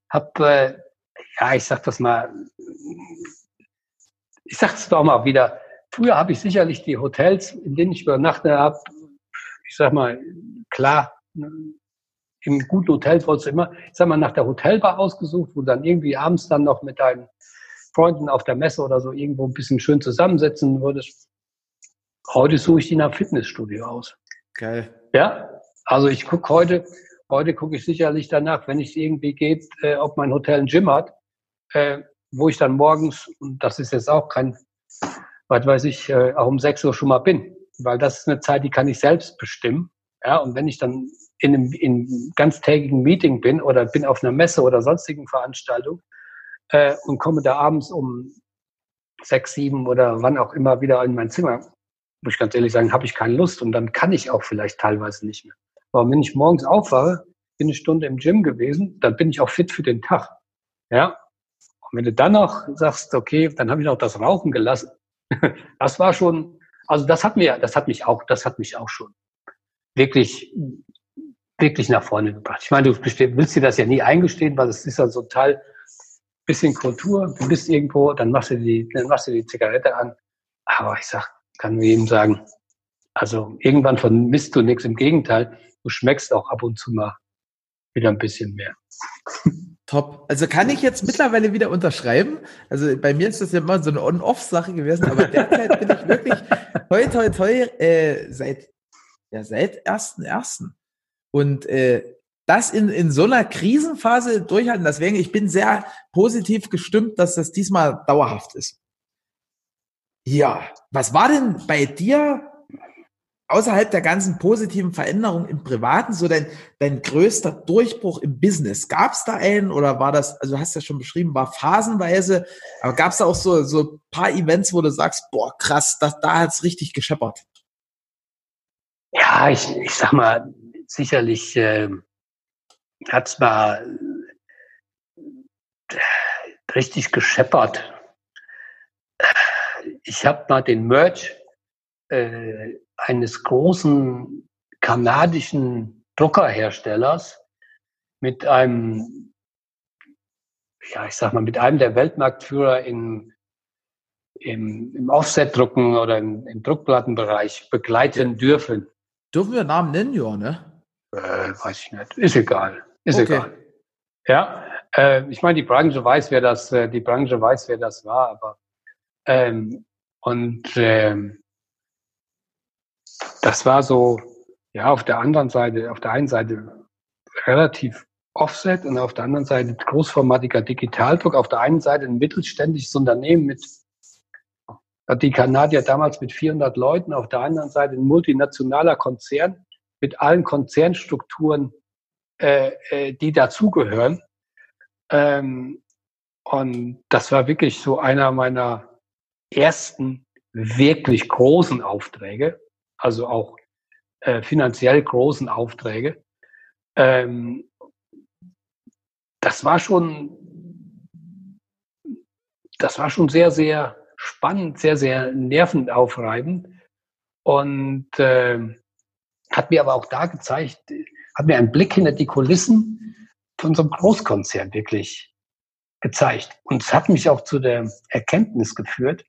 habe, äh, ja, ich sag das mal, ich sag's doch mal wieder, Früher habe ich sicherlich die Hotels, in denen ich übernachtet habe, ich sag mal, klar, im guten Hotel wolltest du immer, ich sag mal, nach der Hotelbar ausgesucht, wo dann irgendwie abends dann noch mit deinen Freunden auf der Messe oder so irgendwo ein bisschen schön zusammensetzen würdest. Heute suche ich die nach Fitnessstudio aus. Geil. Ja, also ich gucke heute, heute gucke ich sicherlich danach, wenn es irgendwie geht, äh, ob mein Hotel ein Gym hat, äh, wo ich dann morgens, und das ist jetzt auch kein was weiß ich, äh, auch um 6 Uhr schon mal bin. Weil das ist eine Zeit, die kann ich selbst bestimmen. Ja, und wenn ich dann in einem, in einem ganztägigen Meeting bin oder bin auf einer Messe oder sonstigen Veranstaltung äh, und komme da abends um sechs, sieben oder wann auch immer wieder in mein Zimmer, muss ich ganz ehrlich sagen, habe ich keine Lust und dann kann ich auch vielleicht teilweise nicht mehr. Aber wenn ich morgens aufwache, bin eine Stunde im Gym gewesen, dann bin ich auch fit für den Tag. Ja. Und wenn du dann noch sagst, okay, dann habe ich noch das Rauchen gelassen, <laughs> das war schon, also das hat mir, das hat mich auch, das hat mich auch schon wirklich, wirklich nach vorne gebracht. Ich meine, du willst dir das ja nie eingestehen, weil es ist ja so ein Teil, bisschen Kultur. Du bist irgendwo, dann machst du die, dann machst du die Zigarette an. Aber ich sag, kann nur jedem sagen, also irgendwann vermisst du nichts. Im Gegenteil, du schmeckst auch ab und zu mal wieder ein bisschen mehr. <laughs> Top. Also kann ich jetzt mittlerweile wieder unterschreiben. Also bei mir ist das ja immer so eine On-Off-Sache gewesen, aber derzeit bin ich wirklich <laughs> toi toi toi äh, seit ja seit ersten ersten und äh, das in, in so einer Krisenphase durchhalten. Deswegen, ich bin sehr positiv gestimmt, dass das diesmal dauerhaft ist. Ja, was war denn bei dir außerhalb der ganzen positiven Veränderungen im Privaten so dein, dein größter Durchbruch im Business? Gab es da einen oder war das, also du hast ja schon beschrieben, war phasenweise, aber gab es da auch so, so paar Events, wo du sagst, boah, krass, das, da hat's richtig gescheppert? Ja, ich, ich sag mal, sicherlich äh, hat's mal richtig gescheppert. Ich habe mal den Merch äh, eines großen kanadischen Druckerherstellers mit einem, ja, ich sag mal, mit einem der Weltmarktführer in, im, im Offset-Drucken oder im, im, Druckplattenbereich begleiten dürfen. Dürfen wir Namen nennen, ja, ne? Äh, weiß ich nicht. Ist egal. Ist okay. egal. Ja, äh, ich meine, die Branche weiß, wer das, äh, die Branche weiß, wer das war, aber ähm, und ähm, das war so, ja, auf der anderen Seite, auf der einen Seite relativ Offset und auf der anderen Seite großformatiger Digitaldruck. Auf der einen Seite ein mittelständisches Unternehmen mit, die Kanadier damals mit 400 Leuten, auf der anderen Seite ein multinationaler Konzern mit allen Konzernstrukturen, äh, äh, die dazugehören. Ähm, und das war wirklich so einer meiner ersten wirklich großen Aufträge also auch äh, finanziell großen Aufträge. Ähm, das war schon, das war schon sehr, sehr spannend, sehr, sehr nervenaufreibend und äh, hat mir aber auch da gezeigt, hat mir einen Blick hinter die Kulissen von so einem Großkonzern wirklich gezeigt. Und es hat mich auch zu der Erkenntnis geführt,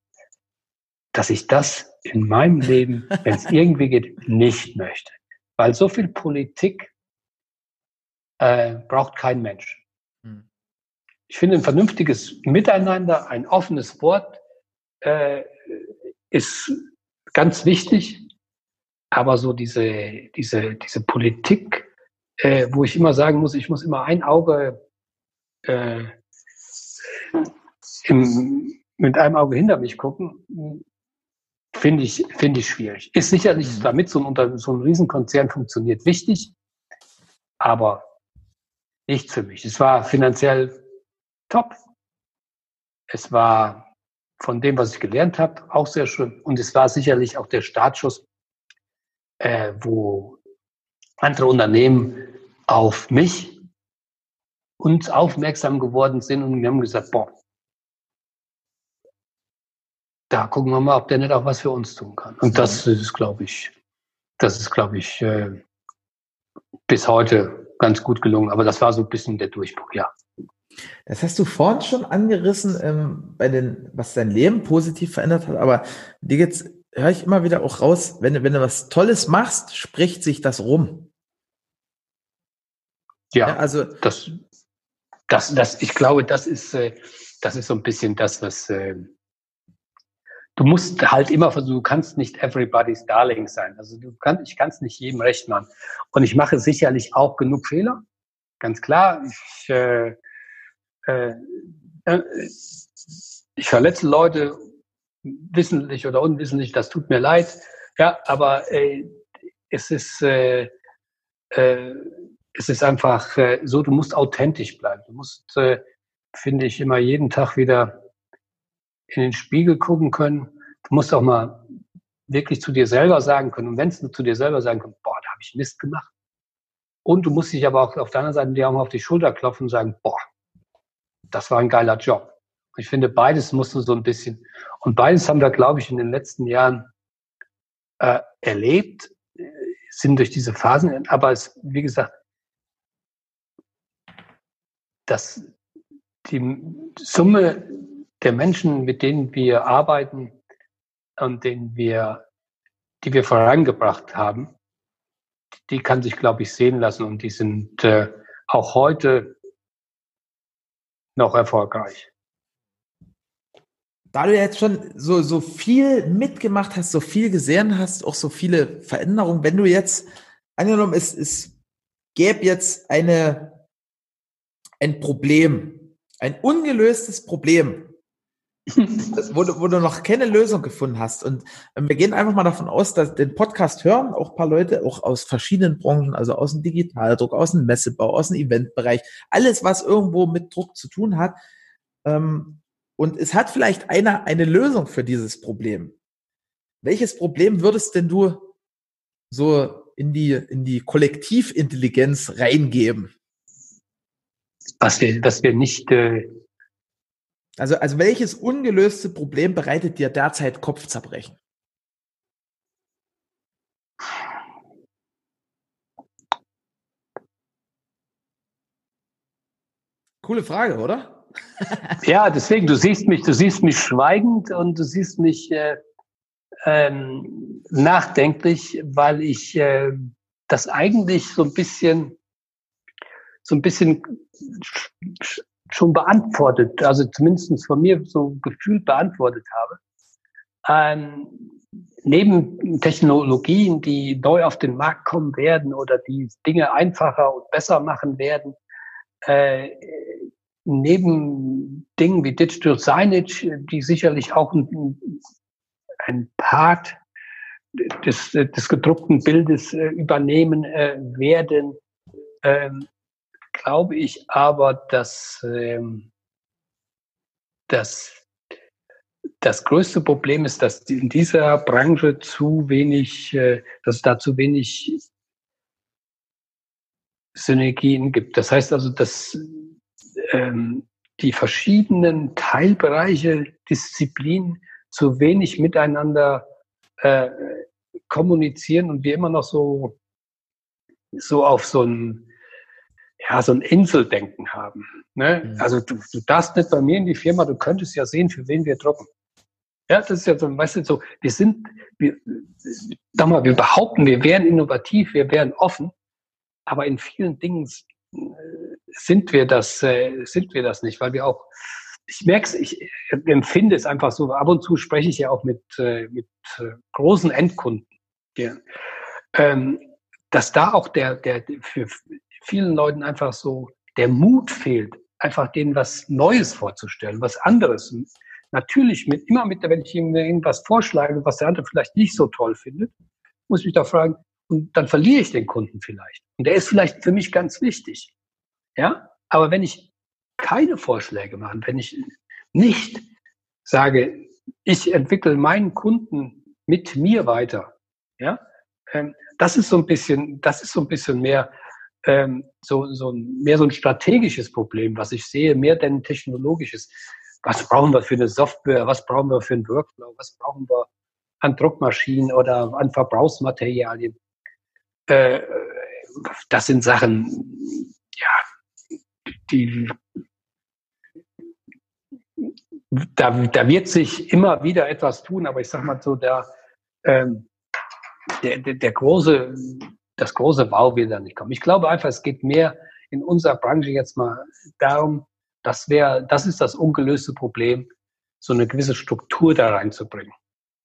dass ich das in meinem Leben, wenn es irgendwie geht, nicht möchte. Weil so viel Politik äh, braucht kein Mensch. Hm. Ich finde, ein vernünftiges Miteinander, ein offenes Wort äh, ist ganz wichtig. Aber so diese, diese, diese Politik, äh, wo ich immer sagen muss, ich muss immer ein Auge äh, im, mit einem Auge hinter mich gucken, finde ich, finde ich schwierig. Ist sicherlich, mhm. damit so ein, so ein Riesenkonzern funktioniert, wichtig, aber nicht für mich. Es war finanziell top. Es war von dem, was ich gelernt habe, auch sehr schön. Und es war sicherlich auch der Startschuss, äh, wo andere Unternehmen auf mich uns aufmerksam geworden sind und wir haben gesagt, boah, da gucken wir mal, ob der nicht auch was für uns tun kann. Und das ist, glaube ich, das ist, glaube ich, äh, bis heute ganz gut gelungen. Aber das war so ein bisschen der Durchbruch, ja. Das hast du vorhin schon angerissen, ähm, bei den, was dein Leben positiv verändert hat. Aber dir geht's, höre ich immer wieder auch raus, wenn, wenn du was Tolles machst, spricht sich das rum. Ja, ja also das, das, das, ich glaube, das ist, äh, das ist so ein bisschen das, was äh, du musst halt immer versuchen, du kannst nicht everybody's darling sein. Also du kannst, ich kann es nicht jedem recht machen. Und ich mache sicherlich auch genug Fehler, ganz klar. Ich, äh, äh, äh ich verletze Leute wissentlich oder unwissentlich, das tut mir leid. Ja, aber äh, es ist äh, äh, es ist einfach äh, so, du musst authentisch bleiben. Du musst, äh, finde ich, immer jeden Tag wieder in den Spiegel gucken können. Du musst auch mal wirklich zu dir selber sagen können. Und wenn es nur zu dir selber sagen können, boah, da habe ich Mist gemacht. Und du musst dich aber auch auf der anderen Seite dir auch mal auf die Schulter klopfen und sagen, boah, das war ein geiler Job. Ich finde, beides musst du so ein bisschen. Und beides haben wir, glaube ich, in den letzten Jahren äh, erlebt, sind durch diese Phasen. Aber es, wie gesagt, dass die Summe der Menschen, mit denen wir arbeiten und denen wir, die wir vorangebracht haben, die kann sich, glaube ich, sehen lassen und die sind äh, auch heute noch erfolgreich. Da du jetzt schon so, so viel mitgemacht hast, so viel gesehen hast, auch so viele Veränderungen, wenn du jetzt, angenommen, es, es gäbe jetzt eine ein Problem, ein ungelöstes Problem, wo, du, wo du noch keine Lösung gefunden hast. Und ähm, wir gehen einfach mal davon aus, dass den Podcast hören auch paar Leute, auch aus verschiedenen Branchen, also aus dem Digitaldruck, aus dem Messebau, aus dem Eventbereich, alles, was irgendwo mit Druck zu tun hat. Ähm, und es hat vielleicht einer eine Lösung für dieses Problem. Welches Problem würdest denn du so in die, in die Kollektivintelligenz reingeben? was wir, was wir nicht. Äh also, also welches ungelöste Problem bereitet dir derzeit Kopfzerbrechen? Coole Frage, oder? <laughs> ja, deswegen, du siehst mich, du siehst mich schweigend und du siehst mich äh, ähm, nachdenklich, weil ich äh, das eigentlich so ein bisschen so ein bisschen schon beantwortet, also zumindest von mir so gefühlt beantwortet habe. Ähm, neben Technologien, die neu auf den Markt kommen werden oder die Dinge einfacher und besser machen werden, äh, neben Dingen wie Digital Signage, die sicherlich auch ein, ein Part des, des gedruckten Bildes äh, übernehmen äh, werden, ähm, glaube ich aber, dass, ähm, dass das größte Problem ist, dass in dieser Branche zu wenig, äh, dass es da zu wenig Synergien gibt. Das heißt also, dass ähm, die verschiedenen Teilbereiche, Disziplinen zu wenig miteinander äh, kommunizieren und wir immer noch so, so auf so ein ja, so ein Inseldenken haben. Ne? Mhm. Also du, du darfst nicht bei mir in die Firma, du könntest ja sehen, für wen wir drucken. Ja, das ist ja so, weißt du, so, wir sind, wir, sag mal, wir behaupten, wir wären innovativ, wir wären offen, aber in vielen Dingen sind wir das, äh, sind wir das nicht, weil wir auch, ich merke es, ich empfinde es einfach so, ab und zu spreche ich ja auch mit, äh, mit äh, großen Endkunden, ja, ähm, dass da auch der, der für vielen Leuten einfach so der Mut fehlt, einfach denen was Neues vorzustellen, was anderes. Natürlich mit, immer mit, wenn ich ihm irgendwas vorschlage, was der andere vielleicht nicht so toll findet, muss ich mich da fragen, und dann verliere ich den Kunden vielleicht. Und der ist vielleicht für mich ganz wichtig. Ja, aber wenn ich keine Vorschläge mache, wenn ich nicht sage, ich entwickle meinen Kunden mit mir weiter, ja, ähm, das ist so ein bisschen, das ist so ein bisschen mehr ähm, so, so mehr so ein strategisches Problem, was ich sehe, mehr denn technologisches. Was brauchen wir für eine Software? Was brauchen wir für einen Workflow? Was brauchen wir an Druckmaschinen oder an Verbrauchsmaterialien? Äh, das sind Sachen, ja, die, da, da wird sich immer wieder etwas tun, aber ich sag mal so, der, ähm, der, der, der große, das große Wow wird da nicht kommen. Ich glaube einfach, es geht mehr in unserer Branche jetzt mal darum, das wäre, das ist das ungelöste Problem, so eine gewisse Struktur da reinzubringen.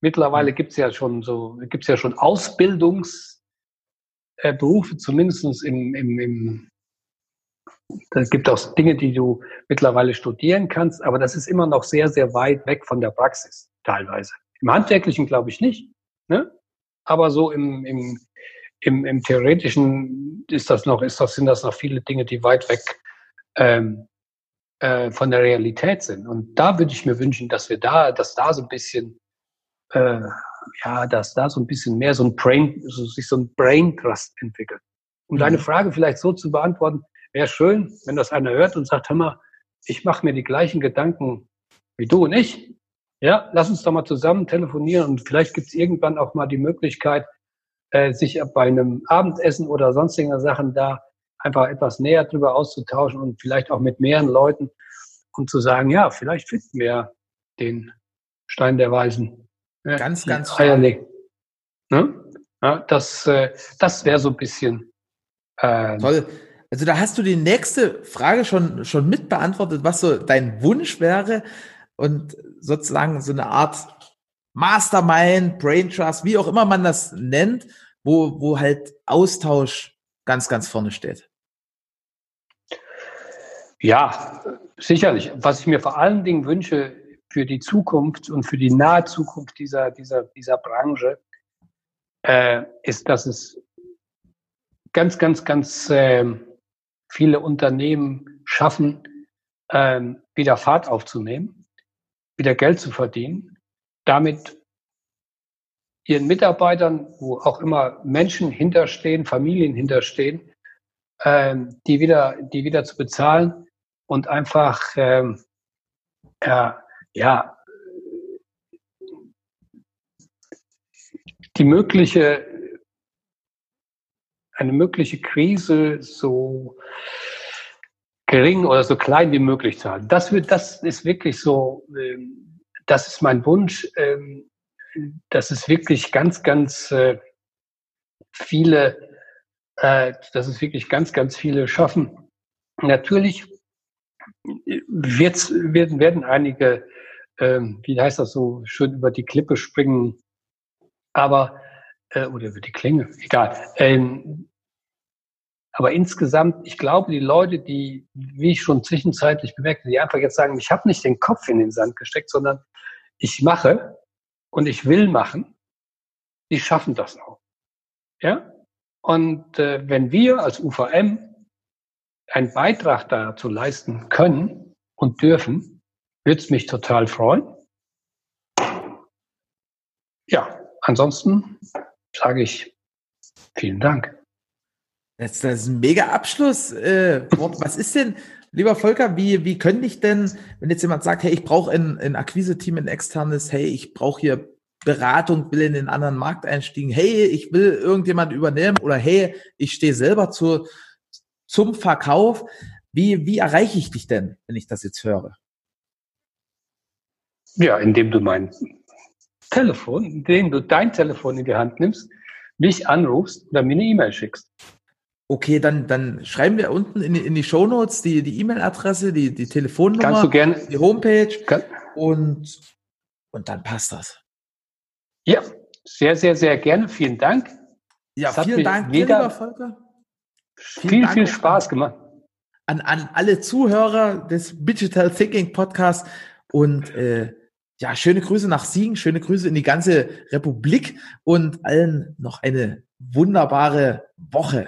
Mittlerweile mhm. gibt es ja schon so, gibt es ja schon Ausbildungsberufe, äh, zumindest im, im, im da gibt auch Dinge, die du mittlerweile studieren kannst, aber das ist immer noch sehr, sehr weit weg von der Praxis teilweise. Im Handwerklichen glaube ich nicht, ne? aber so im, im, im, im Theoretischen ist das noch, ist das, sind das noch viele Dinge, die weit weg ähm, äh, von der Realität sind. Und da würde ich mir wünschen, dass wir da, dass da so ein bisschen, äh, ja, dass da so ein bisschen mehr so ein Brain, so, sich so ein Brain Trust entwickelt. Um mhm. deine Frage vielleicht so zu beantworten, wäre schön, wenn das einer hört und sagt, hör mal, ich mache mir die gleichen Gedanken wie du und ich. Ja, lass uns doch mal zusammen telefonieren und vielleicht gibt es irgendwann auch mal die Möglichkeit, äh, sich bei einem Abendessen oder sonstigen Sachen da einfach etwas näher drüber auszutauschen und vielleicht auch mit mehreren Leuten und zu sagen, ja, vielleicht finden wir den Stein der Weisen. Ja, ganz, ganz Ne? Ja, das äh, das wäre so ein bisschen äh, toll. Also da hast du die nächste Frage schon schon mit beantwortet, was so dein Wunsch wäre und sozusagen so eine Art Mastermind, Brain Trust, wie auch immer man das nennt, wo, wo halt Austausch ganz, ganz vorne steht. Ja, sicherlich. Was ich mir vor allen Dingen wünsche für die Zukunft und für die nahe Zukunft dieser, dieser, dieser Branche, äh, ist, dass es ganz, ganz, ganz äh, viele Unternehmen schaffen, äh, wieder Fahrt aufzunehmen, wieder Geld zu verdienen damit ihren Mitarbeitern, wo auch immer Menschen hinterstehen, Familien hinterstehen, ähm, die wieder, die wieder zu bezahlen und einfach ähm, äh, ja die mögliche eine mögliche Krise so gering oder so klein wie möglich zu halten. Das wird, das ist wirklich so ähm, das ist mein Wunsch, ähm, dass es wirklich ganz, ganz äh, viele, äh, dass es wirklich ganz, ganz viele schaffen. Natürlich wird's, werden, werden einige, ähm, wie heißt das so, schön über die Klippe springen, aber, äh, oder über die Klinge, egal. Ähm, aber insgesamt, ich glaube, die Leute, die, wie ich schon zwischenzeitlich bemerkte, die einfach jetzt sagen, ich habe nicht den Kopf in den Sand gesteckt, sondern ich mache und ich will machen, die schaffen das auch. Ja? Und äh, wenn wir als UVM einen Beitrag dazu leisten können und dürfen, würde es mich total freuen. Ja, ansonsten sage ich vielen Dank. Das, das ist ein mega Abschluss. Äh, was ist denn, Lieber Volker, wie, wie könnte ich denn, wenn jetzt jemand sagt, hey, ich brauche ein, ein Akquise-Team, ein externes, hey, ich brauche hier Beratung, will in den anderen Markt einstiegen, hey, ich will irgendjemand übernehmen oder hey, ich stehe selber zur, zum Verkauf. Wie, wie erreiche ich dich denn, wenn ich das jetzt höre? Ja, indem du mein Telefon, indem du dein Telefon in die Hand nimmst, mich anrufst oder mir eine E-Mail schickst. Okay, dann, dann schreiben wir unten in die, in die Shownotes die, die E-Mail-Adresse, die, die Telefonnummer, Kannst du gerne, die Homepage kann, und, und dann passt das. ja, sehr, sehr, sehr gerne. Vielen Dank. Ja, hat vielen Dank, lieber Volker. Viel, Dank viel Spaß gemacht. An, an alle Zuhörer des Digital Thinking Podcast und äh, ja, schöne Grüße nach Siegen, schöne Grüße in die ganze Republik und allen noch eine wunderbare Woche.